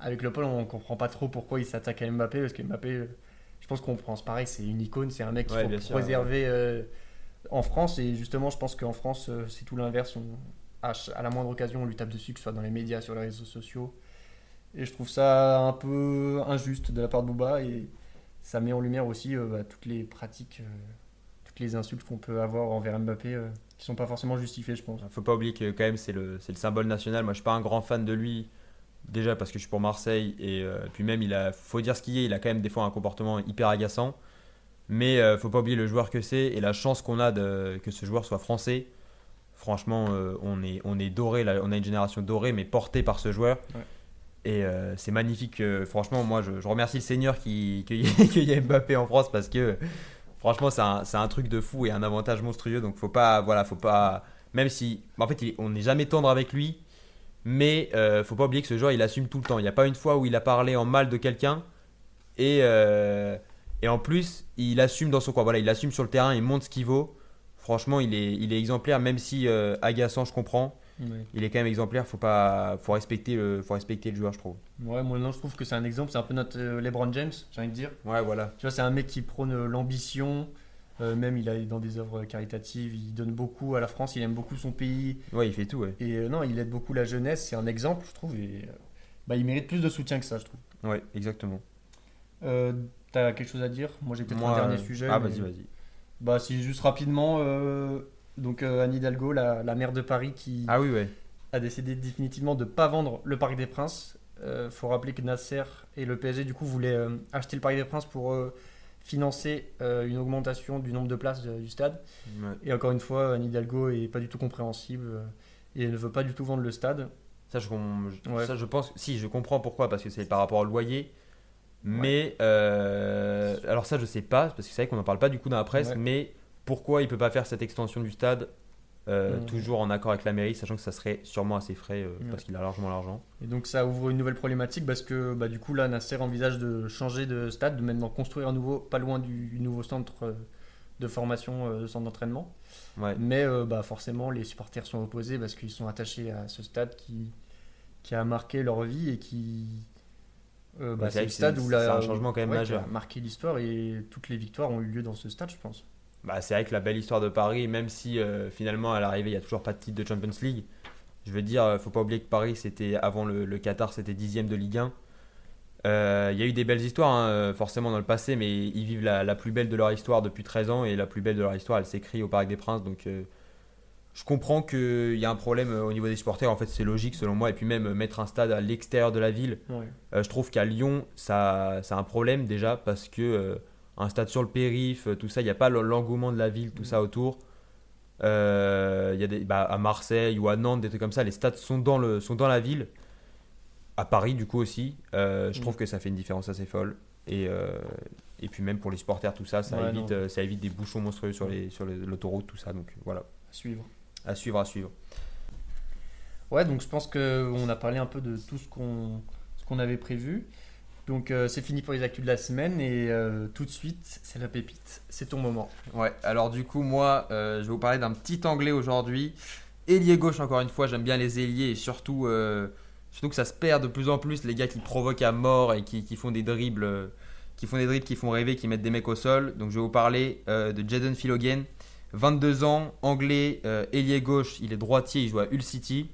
avec le Paul, on comprend pas trop pourquoi il s'attaque à Mbappé, parce que Mbappé, je pense qu'on pense pareil, c'est une icône, c'est un mec qu'il Ouais, faut sûr, préserver en France, et justement, je pense qu'en France, euh, c'est tout l'inverse. On- À, la moindre occasion, on lui tape dessus, que ce soit dans les médias, sur les réseaux sociaux. Et je trouve ça un peu injuste de la part de Booba, et ça met en lumière aussi euh, bah, toutes les pratiques, euh, toutes les insultes qu'on peut avoir envers Mbappé, euh, qui sont pas forcément justifiées, je pense. Faut pas oublier que quand même c'est le, le symbole national. Moi je suis pas un grand fan de lui. Déjà parce que je suis pour Marseille et puis même il a, faut dire ce qu'il est, il a quand même des fois un comportement hyper agaçant. Mais euh, faut pas oublier le joueur que c'est et la chance qu'on a de, que ce joueur soit français. Franchement, euh, on est, on est doré, là, on a une génération dorée mais portée par ce joueur. Ouais. Et euh, c'est magnifique. franchement, moi je, je remercie le Seigneur qui- qu'il y, ait- qu'il y ait Mbappé en France parce que franchement c'est un, un truc de fou et un avantage monstrueux. Donc faut pas, voilà, faut pas même si en fait on n'est jamais tendre avec lui mais faut pas oublier que ce joueur il assume tout le temps il n'y a pas une fois où il a parlé en mal de quelqu'un et, et en plus il assume dans son coin. Voilà il assume sur le terrain il montre ce qu'il vaut. Franchement il est, il est exemplaire même si euh, agaçant je comprends. Il est quand même exemplaire faut pas faut respecter le faut respecter le joueur je trouve. Ouais, moi non, je trouve que c'est un exemple, c'est un peu notre euh, LeBron James, j'ai envie de dire. ouais voilà. Tu vois, c'est un mec qui prône euh, l'ambition, euh, même il est dans des œuvres caritatives, il donne beaucoup à la France, il aime beaucoup son pays, ouais il fait tout ouais. Et euh, non, il aide beaucoup la jeunesse, c'est un exemple, je trouve, et bah, il mérite plus de soutien que ça, je trouve. ouais exactement. Euh, T'as quelque chose à dire? Moi j'ai peut-être un dernier euh, sujet. ah mais- vas-y vas-y Bah, si juste rapidement, euh, donc euh, Anne Hidalgo, la, la maire de Paris, qui ah oui ouais a décidé définitivement de ne pas vendre le Parc des Princes. Il faut rappeler que Nasser et le PSG du coup voulaient euh, acheter le Parc des Princes pour euh, financer euh, une augmentation du nombre de places euh, du stade. Ouais. Et encore une fois, Anne Hidalgo est pas du tout compréhensible euh, et elle ne veut pas du tout vendre le stade. Ça je- Ouais. ça, je pense, si, je comprends pourquoi, parce que c'est par rapport au loyer. Mais, euh, alors ça, je sais pas, parce que c'est vrai qu'on n'en parle pas du coup dans la presse, Ouais. mais pourquoi il peut pas faire cette extension du stade euh, Mhm. toujours en accord avec la mairie, sachant que ça serait sûrement assez frais, euh, Ouais. parce qu'il a largement l'argent. Et donc ça ouvre une nouvelle problématique parce que bah, du coup là Nasser envisage de changer de stade, de maintenant construire un nouveau, pas loin du nouveau centre euh, de formation, euh, centre d'entraînement. Ouais. Mais euh, bah, forcément, les supporters sont opposés parce qu'ils sont attachés à ce stade qui, qui a marqué leur vie et qui. Euh, bah, Ouais, c'est le stade où la, un changement quand même ouais, majeur. qui a marqué l'histoire et toutes les victoires ont eu lieu dans ce stade, je pense. Bah, c'est vrai que la belle histoire de Paris, même si euh, finalement à l'arrivée il n'y a toujours pas de titre de Champions League, je veux dire, euh, faut pas oublier que Paris, c'était avant le, le Qatar, c'était dixième de Ligue 1. Euh, Il y a eu des belles histoires, hein, forcément dans le passé, mais ils vivent la, la plus belle de leur histoire depuis 13 ans, et la plus belle de leur histoire, elle s'écrit au Parc des Princes. Donc je comprends qu'il y a un problème euh, au niveau des supporters, en fait c'est logique selon moi, et puis même euh, mettre un stade à l'extérieur de la ville, Ouais. euh, je trouve qu'à Lyon, ça, c'est un problème déjà parce que euh, un stade sur le périph, tout ça. Il n'y a pas l'engouement de la ville, tout ça autour. Euh, il y a des, bah, à Marseille ou à Nantes, des trucs comme ça, les stades sont dans, le, sont dans la ville. À Paris, du coup, aussi. Je trouve que ça fait une différence assez folle. Et, et puis même pour les supporters, tout ça, ça, Ouais, évite, ça évite des bouchons monstrueux sur sur les- l'autoroute, tout ça. Donc voilà, À suivre. À suivre, à suivre. Ouais, donc je pense qu'on a parlé un peu de tout ce qu'on qu'on avait prévu. Donc euh, c'est fini pour les actus de la semaine et euh, tout de suite, c'est la pépite. C'est ton moment. Ouais, alors du coup, moi, euh, je vais vous parler d'un petit anglais aujourd'hui. Ailier gauche, encore une fois, j'aime bien les ailiers et surtout, surtout que ça se perd de plus en plus, les gars qui provoquent à mort et qui, qui font des dribbles, qui font des dribbles, qui font rêver, qui mettent des mecs au sol. Donc je vais vous parler de Jaden Philogen, 22 ans, anglais, euh, ailier gauche, il est droitier, il joue à Hull City.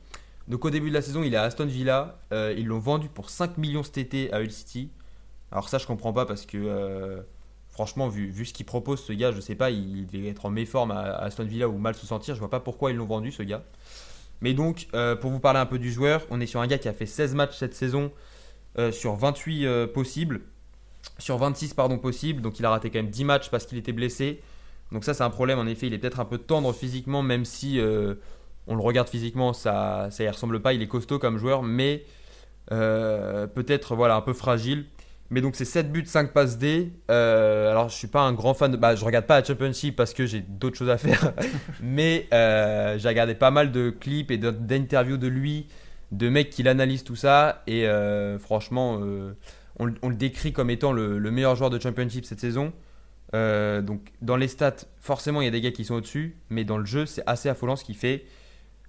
Donc au début de la saison, il est à Aston Villa, Euh, ils l'ont vendu pour 5 millions cet été à Hull City. Alors ça, je comprends pas parce que... euh, Franchement, vu, vu ce qu'il propose, ce gars, je sais pas, il devait être en méforme à, à Aston Villa ou mal se sentir. Je vois pas pourquoi ils l'ont vendu, ce gars. Mais donc, pour vous parler un peu du joueur, on est sur un gars qui a fait 16 matchs cette saison sur 28 euh, possibles. Sur 26, pardon, possibles. Donc, il a raté quand même 10 matchs parce qu'il était blessé. Donc, ça, c'est un problème. En effet, il est peut-être un peu tendre physiquement, même si euh, on le regarde physiquement, ça ça y ressemble pas. Il est costaud comme joueur, mais euh, peut-être voilà, un peu fragile. Mais donc c'est 7 buts, 5 passes D. Euh, alors je suis pas un grand fan de... Bah, je regarde pas la Championship parce que j'ai d'autres choses à faire. Mais j'ai regardé pas mal de clips et d'interviews de lui, de mecs qui l'analysent tout ça. Et franchement, on, le- on le décrit comme étant le, le meilleur joueur de Championship cette saison. Euh, donc dans les stats, forcément il y a des gars qui sont au-dessus. Mais dans le jeu, c'est assez affolant ce qu'il fait.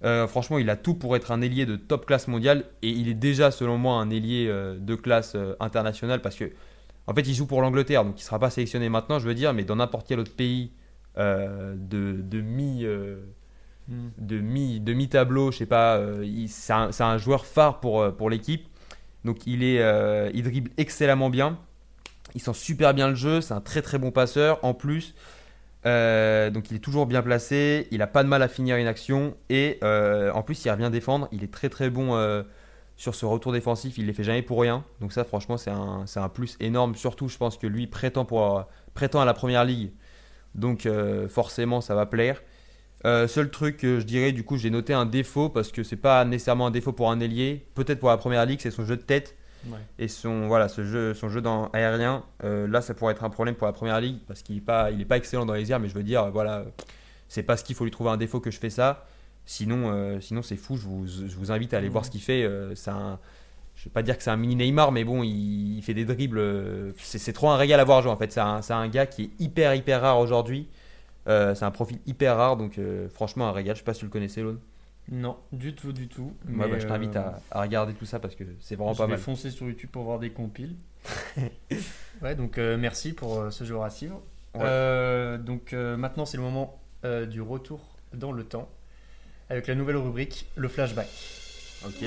Euh, franchement, il a tout pour être un ailier de top classe mondiale et il est déjà, selon moi, un ailier euh, de classe internationale parce que, en fait, il joue pour l'Angleterre, donc il sera pas sélectionné maintenant, je veux dire, mais dans n'importe quel autre pays de, de mi. de mi de mi tableau, je sais pas, c'est un, joueur phare pour, pour l'équipe. Donc il est il dribble excellemment bien. Il sent super bien le jeu, c'est un très très bon passeur en plus. Euh, donc il est toujours bien placé, il a pas de mal à finir une action et euh, en plus il revient défendre, il est très très bon euh, sur ce retour défensif, il les fait jamais pour rien. Donc ça franchement c'est un, un plus énorme, surtout je pense que lui prétend, pour, prétend à la première ligue. Donc forcément ça va plaire. Seul truc que je dirais, du coup, j'ai noté un défaut parce que c'est pas nécessairement un défaut pour un ailier. Peut-être pour la première ligue, c'est son jeu de tête Ouais. et son voilà ce jeu son jeu dans aérien. Euh, là, ça pourrait être un problème pour la première ligue parce qu'il est pas il est pas excellent dans les airs, mais je veux dire voilà, c'est pas ce qu'il faut lui trouver un défaut que je fais ça. Sinon, euh, sinon c'est fou. Je vous, je vous invite à aller Mhm. voir ce qu'il fait. Euh, un je vais pas dire que c'est un mini Neymar, mais bon, il, il fait des dribbles. euh, C'est trop un régal à voir jouer en fait. C'est un, c'est un gars qui est hyper hyper rare aujourd'hui. Euh, c'est un profil hyper rare, donc euh, franchement un régal. Je sais pas si tu le connaissais, Lone. Non, du tout, du tout. Moi, bah, je t'invite euh, à, à regarder tout ça parce que c'est vraiment je pas vais mal. foncer sur YouTube pour voir des compiles. ouais, donc euh, merci pour euh, ce joueur à suivre. Ouais. Donc maintenant, c'est le moment du retour dans le temps avec la nouvelle rubrique, le flashback. Ok.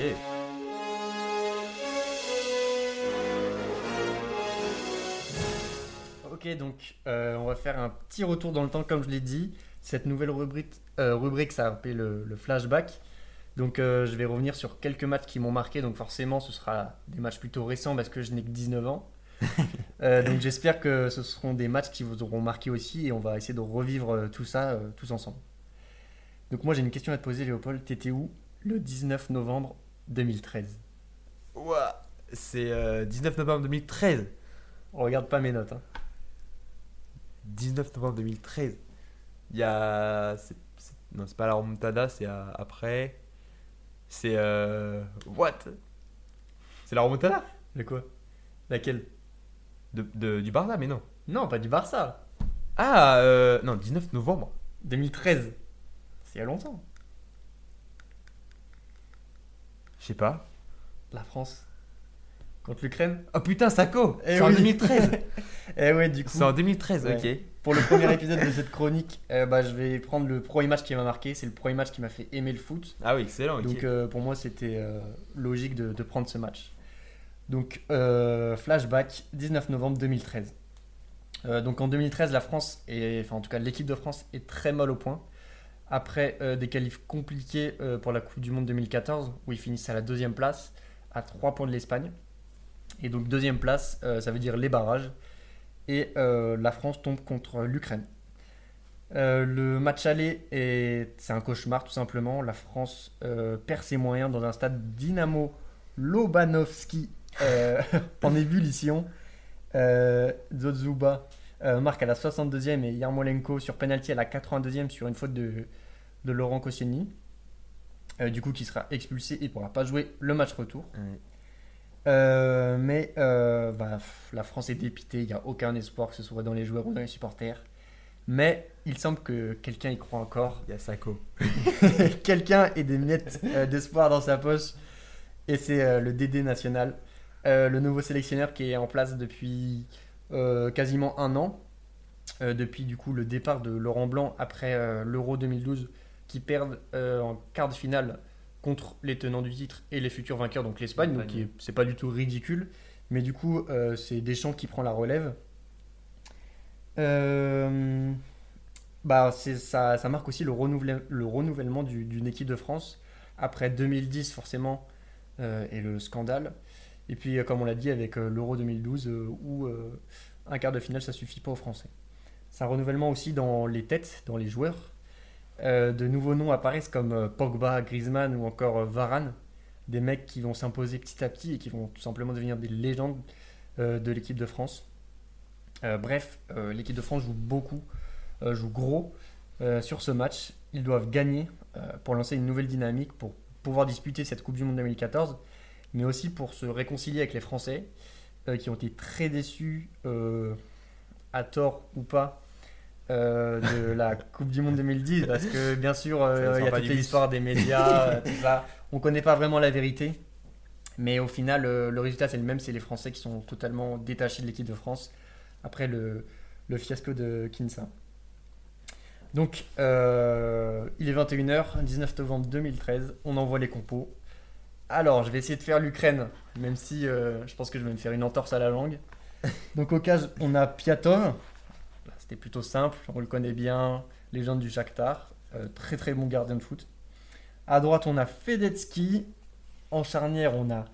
Ok, donc on va faire un petit retour dans le temps, comme je l'ai dit. Cette nouvelle rubrique, euh, rubrique ça s'appelle le, le flashback. Donc euh, je vais revenir sur quelques matchs qui m'ont marqué. Donc forcément, ce sera des matchs plutôt récents parce que je n'ai que 19 ans. Euh, donc j'espère que ce seront des matchs qui vous auront marqué aussi et on va essayer de revivre tout ça tous ensemble. Donc moi j'ai une question à te poser, Léopold. T'étais où le 19 novembre 2013 Ouah, c'est euh, 19 novembre 2013. On regarde pas mes notes. hein. 19 novembre 2013. Il y a. c'est- c'est- non, c'est pas la remontada, c'est après. C'est. euh, What? C'est la remontada? De quoi? Laquelle? De, de- Du Barça, mais non. Non, pas du Barça. Ah, euh, non, 19 novembre. 2013. C'est il y a longtemps. Je sais pas. La France. Contre l'Ukraine Oh putain, Sako Eh C'est en oui. 2013 Eh ouais, du coup, C'est en 2013, Ouais. ok. Pour le premier épisode de cette chronique, euh, bah, je vais prendre le premier match qui m'a marqué. C'est le premier match qui m'a fait aimer le foot. Ah oui, excellent. Donc euh, pour moi, c'était euh, logique de, de prendre ce match. Donc, flashback, 19 novembre 2013. Euh, donc en 2013, la France, est, enfin en tout cas l'équipe de France, est très mal au point. Après des qualifs compliqués pour la Coupe du Monde 2014, où ils finissent à la deuxième place, à 3 points de l'Espagne. Et donc deuxième place, ça veut dire les barrages. Et euh, la France tombe contre l'Ukraine. Euh, le match aller, est- c'est un cauchemar tout simplement. La France euh, perd ses moyens dans un stade Dynamo Lobanovski en ébullition. Euh, marque à la 62e et Yarmolenko sur penalty à la 82e sur une faute de, de Laurent Koscielny. Du coup, qui sera expulsé et pourra pas jouer le match retour. Euh, mais euh, bah, la France est dépitée, il n'y a aucun espoir que ce soit dans les joueurs ou dans les supporters. Mais il semble que quelqu'un y croit encore. Il y a Sako. quelqu'un ait des miettes euh, d'espoir dans sa poche. Et c'est le DD national, le nouveau sélectionneur qui est en place depuis quasiment un an. Depuis du coup le départ de Laurent Blanc après l'Euro 2012, qui perdent en quart de finale contre les tenants du titre et les futurs vainqueurs, donc l'Espagne. Donc c'est pas du tout ridicule. Mais du coup, euh, c'est Deschamps qui prend la relève. Euh, bah, ça, ça marque aussi le, renouvelle- le renouvellement du- d'une équipe de France après 2010 forcément euh, et le scandale. Et puis comme on l'a dit avec l'Euro 2012 euh, où un quart de finale ça suffit pas aux Français. C'est un renouvellement aussi dans les têtes, dans les joueurs. Euh, de nouveaux noms apparaissent comme euh, Pogba, Griezmann ou encore euh, Varane. Des mecs qui vont s'imposer petit à petit et qui vont tout simplement devenir des légendes de l'équipe de France. Bref, l'équipe de France joue beaucoup, joue gros sur ce match. Ils doivent gagner pour lancer une nouvelle dynamique, pour pouvoir disputer cette Coupe du Monde 2014, mais aussi pour se réconcilier avec les Français qui ont été très déçus, à tort ou pas, euh, de la Coupe du Monde 2010, parce que bien sûr, euh, il y a toute l'histoire des médias, euh, tout ça. On ne connaît pas vraiment la vérité. Mais au final, le résultat, c'est le même. C'est les Français qui sont totalement détachés de l'équipe de France après le, le fiasco de Kinsa. Donc, euh, il est 21h, 19 novembre 2013. On envoie les compos. Alors, je vais essayer de faire l'Ukraine, même si je pense que je vais me faire une entorse à la langue. Donc, au cas, on a Piatov. C'était plutôt simple, on le connaît bien. Légende du Shakhtar. Euh, très très bon gardien de foot. À droite, on a Fedetsky. En charnière, on a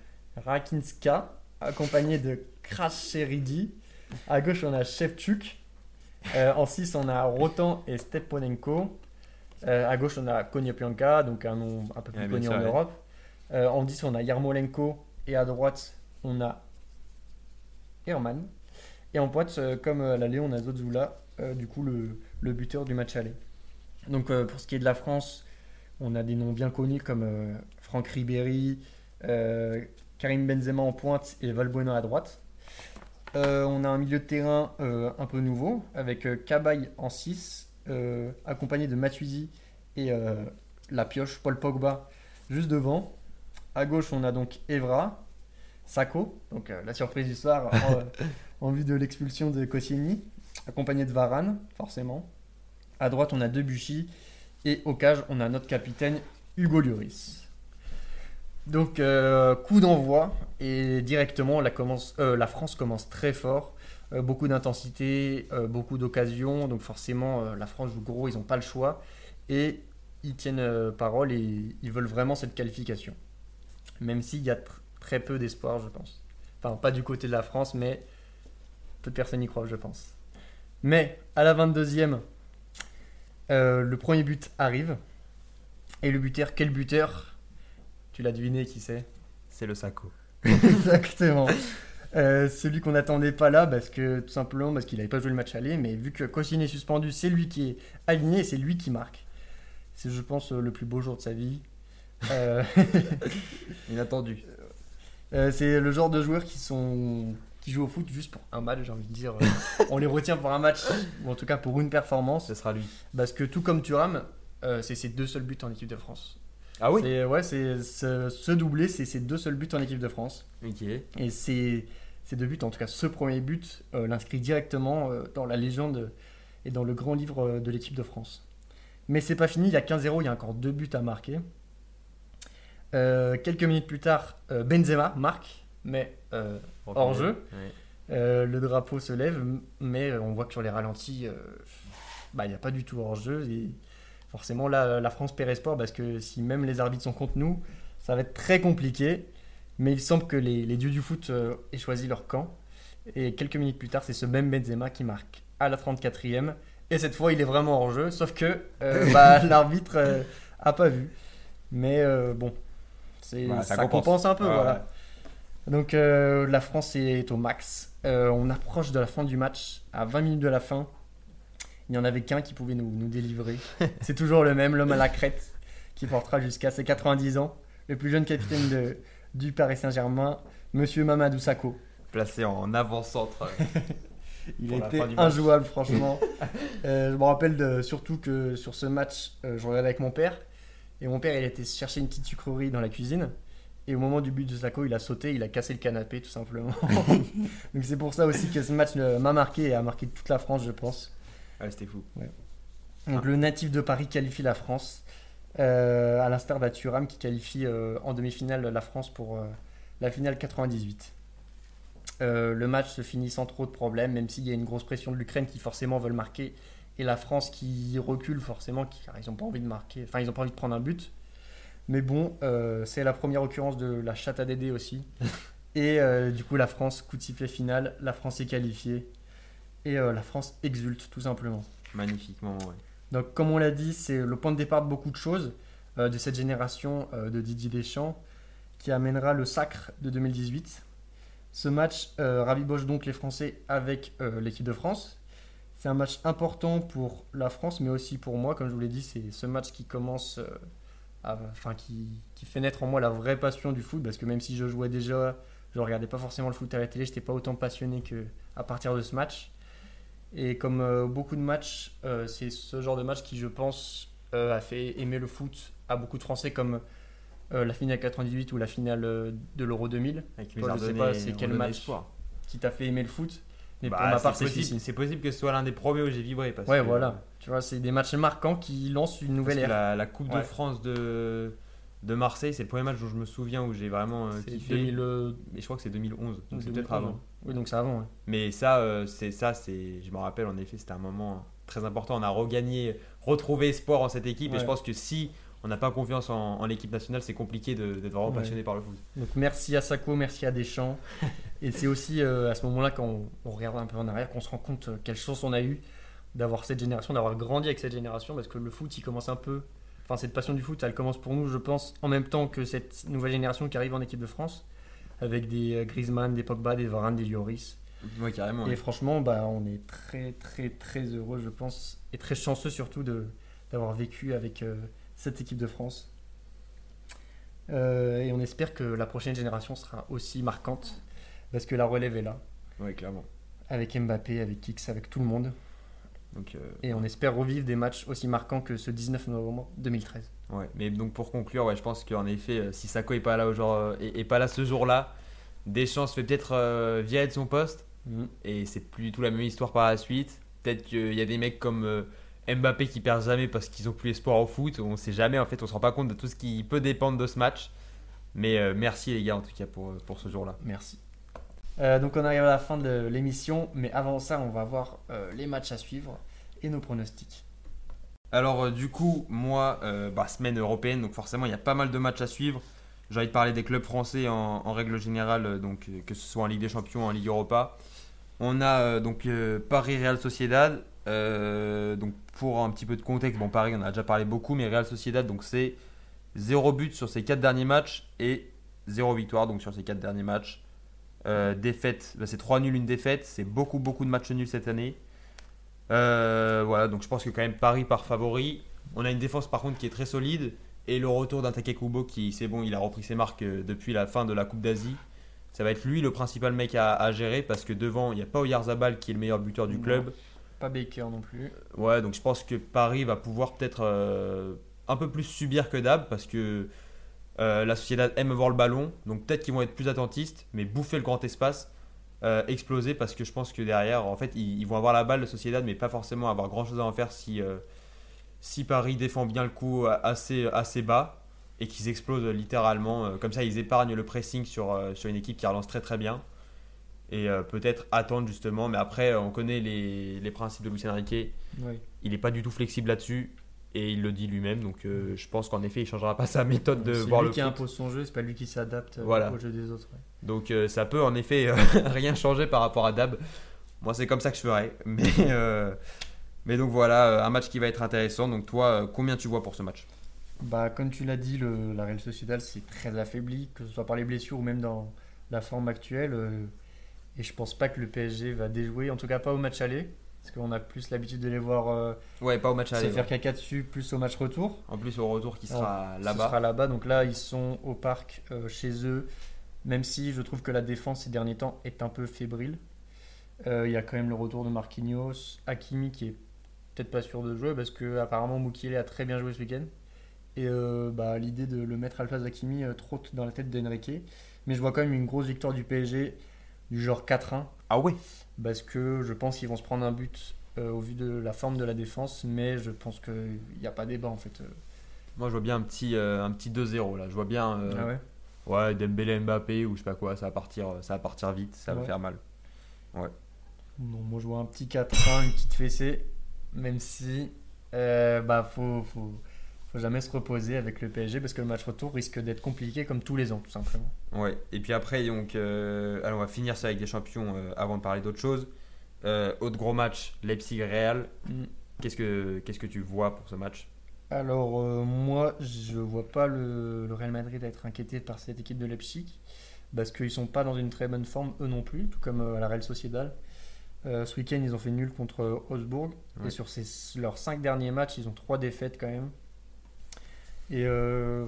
Rakinska, accompagné de Krascheridi. À gauche, on a Shevchuk. Euh, en 6, on a Rotan et Stepanenko. Euh, à gauche, on a Konyapianka, donc un nom un peu plus Ouais, bien connu en. Europe. Euh, en 10, on a Yarmolenko. Et à droite, on a Herman. Et en pointe, comme à l'aller, on a Zozula, euh, du coup, le, le buteur du match aller. Donc, euh, pour ce qui est de la France, on a des noms bien connus comme euh, Franck Ribéry, euh, Karim Benzema en pointe et Valbuena à droite. Euh, on a un milieu de terrain euh, un peu nouveau avec euh, Cabaye en 6, euh, accompagné de Matuidi et euh, la pioche Paul Pogba juste devant. À gauche, on a donc Evra, Sako, donc euh, la surprise du soir en, en vue de l'expulsion de Koscielny, accompagné de Varane, forcément. À droite, on a Debuchy et au cage, on a notre capitaine Hugo Lloris. Donc, euh, coup d'envoi et directement, la, euh, France commence très fort. Euh, beaucoup d'intensité, beaucoup d'occasions. Donc, forcément, la France joue gros, ils n'ont pas le choix. Et ils tiennent parole et ils veulent vraiment cette qualification. Même s'il y a tr- très peu d'espoir, je pense. Enfin, pas du côté de la France, mais peu de personnes y croient, je pense. Mais à la 22e, euh, le premier but arrive. Et le buteur, quel buteur? Tu l'as deviné qui c'est? C'est le Sako. Exactement. Euh, celui qu'on n'attendait pas là, parce que tout simplement parce qu'il n'avait pas joué le match aller, mais vu que Koscielny est suspendu, c'est lui qui est aligné et c'est lui qui marque. C'est, je pense, le plus beau jour de sa vie. Euh, Inattendu. euh, c'est le genre de joueurs qui sont qui jouent au foot juste pour un match, j'ai envie de dire. Euh, on les retient pour un match, ou en tout cas pour une performance, Ce sera lui. parce que tout comme Thuram, euh, c'est ses deux seuls buts en équipe de France. Ah oui C'est, ouais, c'est ce, ce doublé, c'est ses deux seuls buts en équipe de France. Ok. Et ces, ces deux buts, en tout cas ce premier but, euh, l'inscrit directement euh, dans la légende et dans le grand livre de l'équipe de France. Mais c'est pas fini, il y a 15-0, il y a encore deux buts à marquer. Quelques minutes plus tard, Benzema marque, mais euh, Hors jeu. Ouais. euh, le drapeau se lève, mais on voit que sur les ralentis, euh, bah, il n'y a pas du tout hors jeu. Et forcément, là, la France perd espoir parce que si même les arbitres sont contre nous, ça va être très compliqué. Mais il semble que les, les dieux du foot euh, aient choisi leur camp. Et quelques minutes plus tard, c'est ce même Benzema qui marque à la 34e. Et cette fois, il est vraiment en jeu, sauf que euh, bah, l'arbitre euh, a pas vu. Mais euh, bon, c'est, ça, ça compense. compense. un peu. Ouais, voilà. Donc euh, la France est au max. Euh, on approche de la fin du match. À 20 minutes de la fin, il n'y en avait qu'un qui pouvait nous, nous délivrer. c'est toujours le même, l'homme à la crête, qui portera jusqu'à ses 90 ans. Le plus jeune capitaine de, du Paris Saint-Germain, Monsieur Mamadou Sakho. Placé en avant-centre. Il Pour la était injouable, franchement. Euh, je me rappelle de- surtout que sur ce match, euh, je regardais avec mon père. Et mon père, il était chercher une petite sucrerie dans la cuisine. Et au moment du but de Sako, il a sauté, il a cassé le canapé, tout simplement. Donc c'est pour ça aussi que ce match euh, m'a marqué et a marqué toute la France, je pense. Ouais, c'était fou. Donc le natif de Paris qualifie la France, euh, à l'instar d'Aturam qui qualifie euh, en demi-finale la France pour euh, la finale 98. Euh, le match se finit sans trop de problèmes, même s'il y a une grosse pression de l'Ukraine qui forcément veut le marquer, et la France qui recule forcément, qui, car ils n'ont pas envie de marquer, enfin ils n'ont pas envie de prendre un but. Mais bon, euh, c'est la première occurrence de la chatte à Dédé aussi. Et euh, du coup, la France, coup de sifflet final, la France est qualifiée. Et euh, la France exulte tout simplement. Magnifiquement, ouais. Donc, comme on l'a dit, c'est le point de départ de beaucoup de choses de cette génération de Didier Deschamps qui amènera le sacre de 2018. Ce match euh, raviboche donc les Français avec euh, l'équipe de France. C'est un match important pour la France, mais aussi pour moi. Comme je vous l'ai dit, c'est ce match qui commence, euh, enfin qui, qui fait naître en moi la vraie passion du foot, parce que même si je jouais déjà, je regardais pas forcément le foot à la télé, j'étais pas autant passionné que à partir de ce match. Et comme euh, beaucoup de matchs, euh, c'est ce genre de match qui, je pense, euh, a fait aimer le foot à beaucoup de Français, comme la finale 98 ou la finale de l'Euro 2000, Avec Toi, je sais pas c'est quel match. qui t'a fait aimer le foot. Mais pour Bah, ma part, c'est possible, c'est possible que ce soit l'un des premiers où j'ai vibré. Parce Ouais, que- voilà. Tu vois, c'est des matchs marquants qui lancent une nouvelle ère. la, la Coupe de. France de, de Marseille, c'est le premier match dont je me souviens où j'ai vraiment euh, kiffé. 2000, euh, Mais je crois que c'est 2011, donc c'est 2011, peut-être avant. Oui, donc c'est avant. ouais. Mais ça, euh, c'est ça, c'est, je me rappelle en effet, c'était un moment très important. On a regagné, retrouvé espoir en cette équipe, et je pense que si on n'a pas confiance en, en l'équipe nationale, c'est compliqué d'être vraiment Ouais. passionné par le foot. Donc merci à Sako, merci à Deschamps. Et c'est aussi euh, à ce moment-là, quand on, on regarde un peu en arrière, qu'on se rend compte euh, quelle chance on a eu d'avoir cette génération, d'avoir grandi avec cette génération, parce que le foot, il commence un peu. Enfin, cette passion du foot, elle commence pour nous, je pense, en même temps que cette nouvelle génération qui arrive en équipe de France, avec des euh, Griezmann, des Pogba, des Varane, des Lloris. Moi, carrément. Et ouais. franchement, bah, on est très, très, très heureux, je pense, et très chanceux surtout d'avoir vécu avec euh, cette équipe de France. Euh, et on espère que la prochaine génération sera aussi marquante, parce que la relève est là, Ouais, clairement. avec Mbappé, avec X, avec tout le monde. Donc, euh, Et on espère revivre des matchs aussi marquants que ce 19 novembre 2013. Ouais, mais donc pour conclure, ouais, je pense qu'en effet, euh, si Sako est pas là, est, est pas là ce jour-là, Deschamps se fait peut-être euh, virer de son poste et c'est plus du tout la même histoire par la suite. Peut-être qu'il y a des mecs comme Mbappé qui perdent jamais parce qu'ils ont plus espoir au foot. On sait jamais, en fait, on se rend pas compte de tout ce qui peut dépendre de ce match. Mais euh, merci les gars en tout cas pour, euh, pour ce jour-là. Merci. Euh, donc on arrive à la fin de l'émission, mais avant ça, on va voir euh, les matchs à suivre et nos pronostics. Alors euh, du coup, moi, euh, bah, semaine européenne, donc forcément il y a pas mal de matchs à suivre. J'ai envie de parler des clubs français en, en règle générale, donc euh, que ce soit en Ligue des Champions, en Ligue Europa. On a euh, donc euh, Paris Real Sociedad. Euh, donc pour un petit peu de contexte, bon Paris on en a déjà parlé beaucoup, mais Real Sociedad donc c'est 0 but sur ses 4 derniers matchs et 0 victoire donc sur ces 4 derniers matchs. Euh, défaite, bah, c'est 3 nuls, une défaite, c'est beaucoup beaucoup de matchs nuls cette année. Euh, voilà, donc je pense que quand même Paris par favori. On a une défense par contre qui est très solide et le retour d'un Takekubo qui c'est bon, il a repris ses marques euh, depuis la fin de la Coupe d'Asie. Ça va être lui le principal mec à, à gérer parce que devant il n'y a pas Oyarzabal qui est le meilleur buteur du Non. Pas Baker non plus. Ouais, donc je pense que Paris va pouvoir peut-être euh, un peu plus subir que d'hab parce que euh, la Sociedad aime voir le ballon, donc peut-être qu'ils vont être plus attentistes, mais bouffer le grand espace, euh, exploser parce que je pense que derrière, en fait, ils, vont avoir la balle, la Sociedad, mais pas forcément avoir grand-chose à en faire si, si Paris défend bien le coup assez, assez bas et qu'ils explosent littéralement. Comme ça, ils épargnent le pressing sur, sur une équipe qui relance très très bien. Et euh, peut-être attendre justement, mais après, on connaît les, les principes de Lucien Riquet Oui. il n'est pas du tout flexible là-dessus. Et il le dit lui-même, donc euh, je pense qu'en effet, il changera pas sa méthode de C'est voir lui le qui foot. impose son jeu, c'est pas lui qui s'adapte euh, Voilà. au jeu des autres. ouais. Donc euh, ça peut en effet euh, rien changer par rapport à Dab. Moi, c'est comme ça que je ferais. Mais, euh, mais donc voilà, euh, un match qui va être intéressant. Donc toi, euh, combien tu vois pour ce match? Bah, comme tu l'as dit, le, la Real Sociedad c'est très affaibli, que ce soit par les blessures ou même dans la forme actuelle. Et je pense pas que le PSG va déjouer, en tout cas pas au match aller, parce qu'on a plus l'habitude de les voir euh, Ouais, pas au match se aller. faire ouais. caca dessus, plus au match retour. En plus, au retour qui sera là-bas. sera là-bas, donc là ils sont au parc euh, chez eux, même si je trouve que la défense ces derniers temps est un peu fébrile. Euh, Il y a quand même le retour de Marquinhos, Hakimi qui est peut-être pas sûr de jouer parce que apparemment Mukiele a très bien joué ce week-end. Et euh, bah, l'idée de le mettre à la place d'Hakimi euh, trotte dans la tête d'Enrique. Mais je vois quand même une grosse victoire du PSG du genre 4-1 Ah ouais parce que je pense qu'ils vont se prendre un but euh, au vu de la forme de la défense, mais je pense qu'il n'y a pas débat en fait. Moi, je vois bien un petit, euh, un petit 2-0 là. Je vois bien. euh, Ah ouais Ouais, Dembélé Mbappé ou je sais pas quoi, ça va partir, ça va partir vite, ça va Ouais. faire mal. Non, moi je vois un petit 4-1, une petite fessée, même si euh, bah faut, faut, faut jamais se reposer avec le PSG parce que le match retour risque d'être compliqué comme tous les ans tout simplement. Ouais. Et puis après, donc, euh, alors on va finir ça avec des champions euh, avant de parler d'autre chose. Euh, autre gros match, Leipzig Real. Mm. Qu'est-ce que qu'est-ce que tu vois pour ce match? Alors moi je vois pas le, le Real Madrid être inquiété par cette équipe de Leipzig parce qu'ils sont pas dans une très bonne forme eux non plus, tout comme la Real Sociedad. Ce week-end ils ont fait nul contre Augsbourg Ouais. et sur ces, leurs 5 derniers matchs ils ont 3 défaites quand même. Et euh,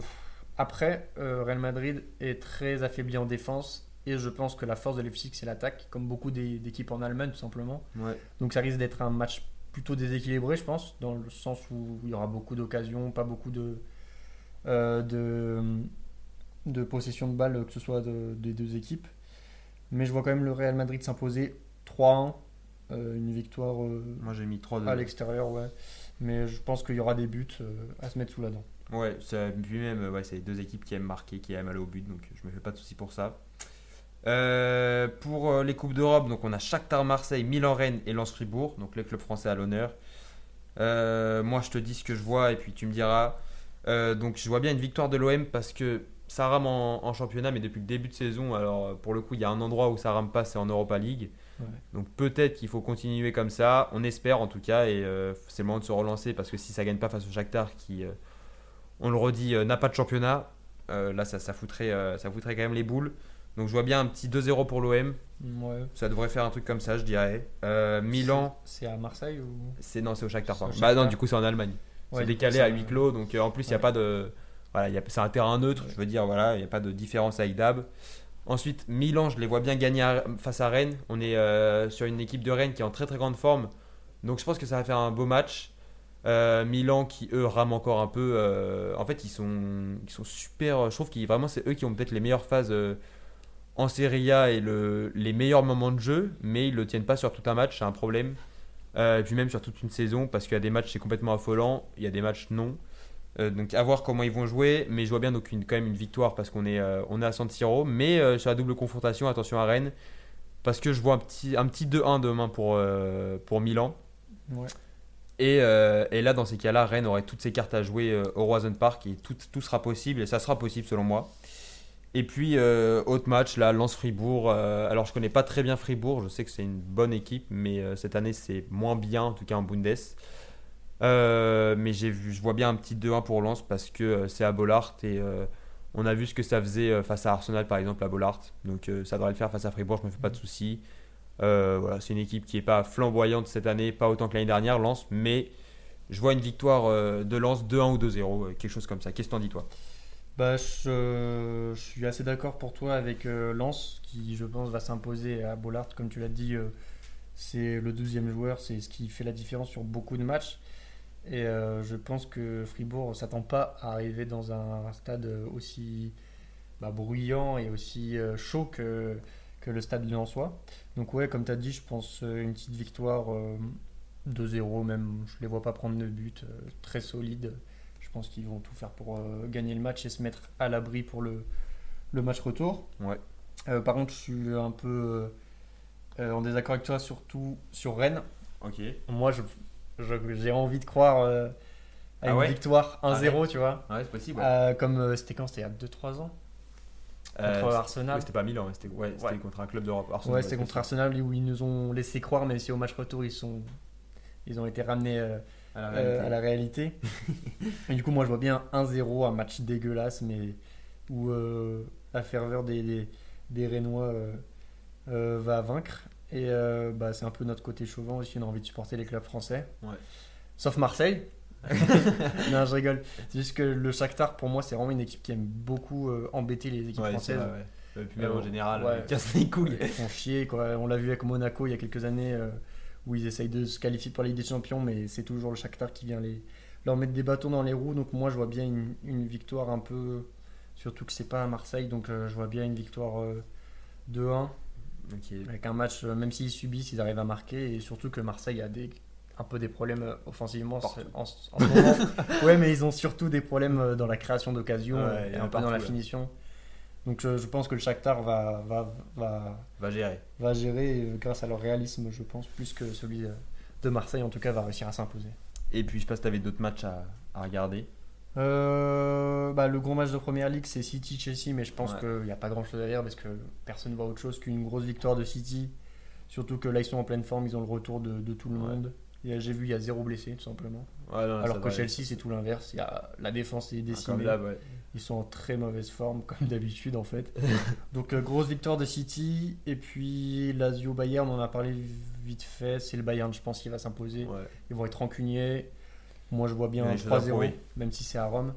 après, euh, Real Madrid est très affaibli en défense et je pense que la force de Leipzig c'est l'attaque, comme beaucoup d'équipes en Allemagne tout simplement. Ouais. Donc ça risque d'être un match plutôt déséquilibré, je pense, dans le sens où il y aura beaucoup d'occasions, pas beaucoup de, euh, de, de possession de balle, que ce soit de- des deux équipes. Mais je vois quand même le Real Madrid s'imposer 3-1, euh, une victoire euh, Moi j'ai mis 3 à l'extérieur, ouais. Mais je pense qu'il y aura des buts à se mettre sous la dent. Ouais, ça- puis même, ouais, c'est deux équipes qui aiment marquer, qui aiment aller au but, donc je me fais pas de soucis pour ça. Euh, pour euh, les Coupes d'Europe, donc on a Shakhtar Marseille, Milan Rennes et Lens Fribourg, donc les clubs français à l'honneur. Euh, moi je te dis ce que je vois et puis tu me diras. Euh, donc je vois bien une victoire de l'OM parce que ça rame en, en championnat, mais depuis le début de saison, alors pour le coup il y a un endroit où ça rame pas, c'est en Europa League. Ouais. Donc peut-être qu'il faut continuer comme ça, on espère en tout cas, et c'est le moment de se relancer parce que si ça gagne pas face au Shakhtar qui, on le redit, euh, n'a pas de championnat, euh, là ça, ça, foutrait, euh, ça foutrait quand même les boules. Donc je vois bien un petit 2-0 pour l'OM, Ouais. ça devrait faire un truc comme ça je dirais. Euh, Milan, C'est à Marseille ou? C'est non c'est au Shakhtar. Au. Bah non du coup c'est en Allemagne. Ouais, c'est décalé coup, à huis clos, donc euh, en plus il n'y a pas de... Voilà, c'est un terrain neutre, je veux dire, voilà, il n'y a pas de différence avec Dab. Ensuite, Milan, je les vois bien gagner à- face à Rennes. On est euh, sur une équipe de Rennes qui est en très très grande forme. Donc je pense que ça va faire un beau match. Euh, Milan qui eux rament encore un peu. euh, en fait, ils sont, ils sont super. Je trouve qu'ils vraiment c'est eux qui ont peut-être les meilleures phases euh, en Serie A et le, les meilleurs moments de jeu, mais ils le tiennent pas sur tout un match, c'est un problème. Et puis même sur toute une saison, parce qu'il y a des matchs c'est complètement affolant, il y a des matchs non. Donc à voir comment ils vont jouer, mais je vois bien quand même une victoire parce qu'on est, on est à San Siro, mais sur la double confrontation, attention à Rennes, parce que je vois un petit, un petit 2-1 demain pour, pour Milan. Ouais. Et, euh, et là, dans ces cas-là, Rennes aurait toutes ses cartes à jouer euh, au Roison Park et tout, sera possible, et ça sera possible selon moi. Et puis, euh, autre match, là, Lens-Fribourg. alors, je connais pas très bien Fribourg, je sais que c'est une bonne équipe, mais cette année, c'est moins bien, en tout cas en Bundes. Mais vu, je vois bien un petit 2-1 pour Lens parce que c'est à Bollard et on a vu ce que ça faisait face à Arsenal, par exemple, à Bollard. Donc, ça devrait le faire face à Fribourg, je me fais pas de soucis. Euh, voilà, c'est une équipe qui est pas flamboyante cette année, pas autant que l'année dernière, Lens, mais je vois une victoire euh, de Lens 2-1 ou 2-0, euh, quelque chose comme ça. Qu'est-ce que t'en dis, toi? Bah, je, suis assez d'accord pour toi avec Lens, qui je pense va s'imposer à Bollard. Comme tu l'as dit, c'est le 12e joueur, c'est ce qui fait la différence sur beaucoup de matchs. Et je pense que Fribourg ne s'attend pas à arriver dans un stade aussi bah, bruyant et aussi chaud que, que le stade lensois. Donc ouais, comme tu as dit, je pense euh, une petite victoire euh, 2-0 même. Je les vois pas prendre de but, euh, très solide. Je pense qu'ils vont tout faire pour euh, gagner le match et se mettre à l'abri pour le, le match retour. Ouais. Euh, par contre, je suis un peu euh, en désaccord avec toi, surtout sur Rennes. Ok. Moi, je, je- j'ai envie de croire euh, à Ah une ouais? victoire 1-0, ouais? tu vois. Ouais, c'est possible. Euh, comme euh, c'était quand? C'était il y a 2-3 ans? Euh, Contre c'était- Arsenal. ouais, c'était pas Milan, ouais, c'était ouais, Ouais. contre un club d'Europe. Ouais, c'était contre. Arsenal où ils nous ont laissé croire, même si au match retour ils sont, ils ont été ramenés euh, À la euh, réalité. à la réalité. Et du coup, moi je vois bien 1-0, un match dégueulasse, mais où euh, la ferveur des, des, des Rénois euh, euh, va vaincre. Et euh, bah, c'est un peu notre côté chauvin aussi, on a envie de supporter les clubs français. Ouais. Sauf Marseille. non, je rigole. C'est juste que le Shakhtar, pour moi, c'est vraiment une équipe qui aime beaucoup euh, embêter les équipes Ouais, françaises. vrai, ouais. Puis même Euh, en général, ouais. ils cassent les couilles. Ils font chier, quoi. On l'a vu avec Monaco il y a quelques années euh, où ils essayent de se qualifier pour la Ligue des Champions, mais c'est toujours le Shakhtar qui vient les, leur mettre des bâtons dans les roues. Donc moi, je vois bien une, une victoire un peu. Surtout que c'est pas à Marseille, donc euh, je vois bien une victoire euh, 2-1 Ok. avec un match, euh, même s'ils subissent, ils arrivent à marquer et surtout que Marseille a des, un peu des problèmes euh, offensivement en, en ce moment. ouais, mais ils ont surtout des problèmes euh, dans la création d'occasions Ouais, et a un peu dans la ouais. finition. Donc je, je pense que le Shakhtar va, va, va, Va gérer. va gérer euh, grâce à leur réalisme, je pense, plus que celui euh, de Marseille, en tout cas, va réussir à s'imposer. Et puis je sais pas si t'avais d'autres matchs à, à regarder. Euh, bah, le gros match de première ligue, c'est City-Chelsea, mais je pense Ouais. qu'il n'y a pas grand chose à dire parce que personne ne voit autre chose qu'une grosse victoire de City. Surtout que là, ils sont en pleine forme, ils ont le retour de, de tout le Ouais. monde. Et J'ai vu, il y a zéro blessé, tout simplement. Non, Alors que va, Chelsea, c'est tout l'inverse. La défense est décimée. ouais. Ils sont en très mauvaise forme, comme d'habitude en fait. Donc euh, grosse victoire de City. Et puis Lazio Bayern, on en a parlé vite fait. C'est le Bayern, je pense, qui va s'imposer. Ouais. Ils vont être rancuniers. Moi, je vois bien un des choses à 3-0, prouver. même si c'est à Rome.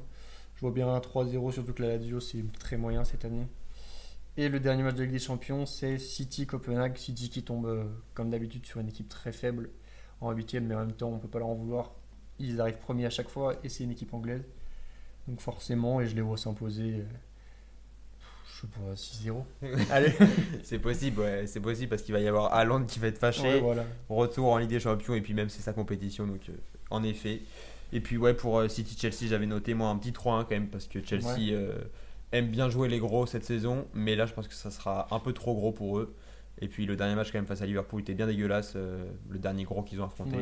Je vois bien un 3-0, surtout que la Lazio, c'est très moyen cette année. Et le dernier match de Ligue des Champions, c'est City-Copenhague. City qui tombe, euh, comme d'habitude, sur une équipe très faible en 8 mais en même temps, on peut pas leur en vouloir. Ils arrivent premiers à chaque fois et c'est une équipe anglaise. Donc forcément, et je les vois s'imposer, euh, je sais pas, 6-0. Allez, C'est possible, ouais, c'est possible parce qu'il va y avoir Haaland qui va être fâché. Ouais, voilà. Retour en Ligue des Champions et puis même c'est sa compétition donc euh, en effet. Et puis ouais pour euh, City Chelsea j'avais noté moi un petit 3-1 quand même parce que Chelsea Ouais. aime bien jouer les gros cette saison mais là je pense que ça sera un peu trop gros pour eux. Et puis le dernier match quand même face à Liverpool était bien dégueulasse, euh, le dernier gros qu'ils ont affronté.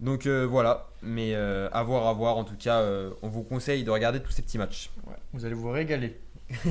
Donc euh, voilà, mais euh, à voir, à voir. En tout cas, euh, on vous conseille de regarder tous ces petits matchs. Ouais, Vous allez vous régaler.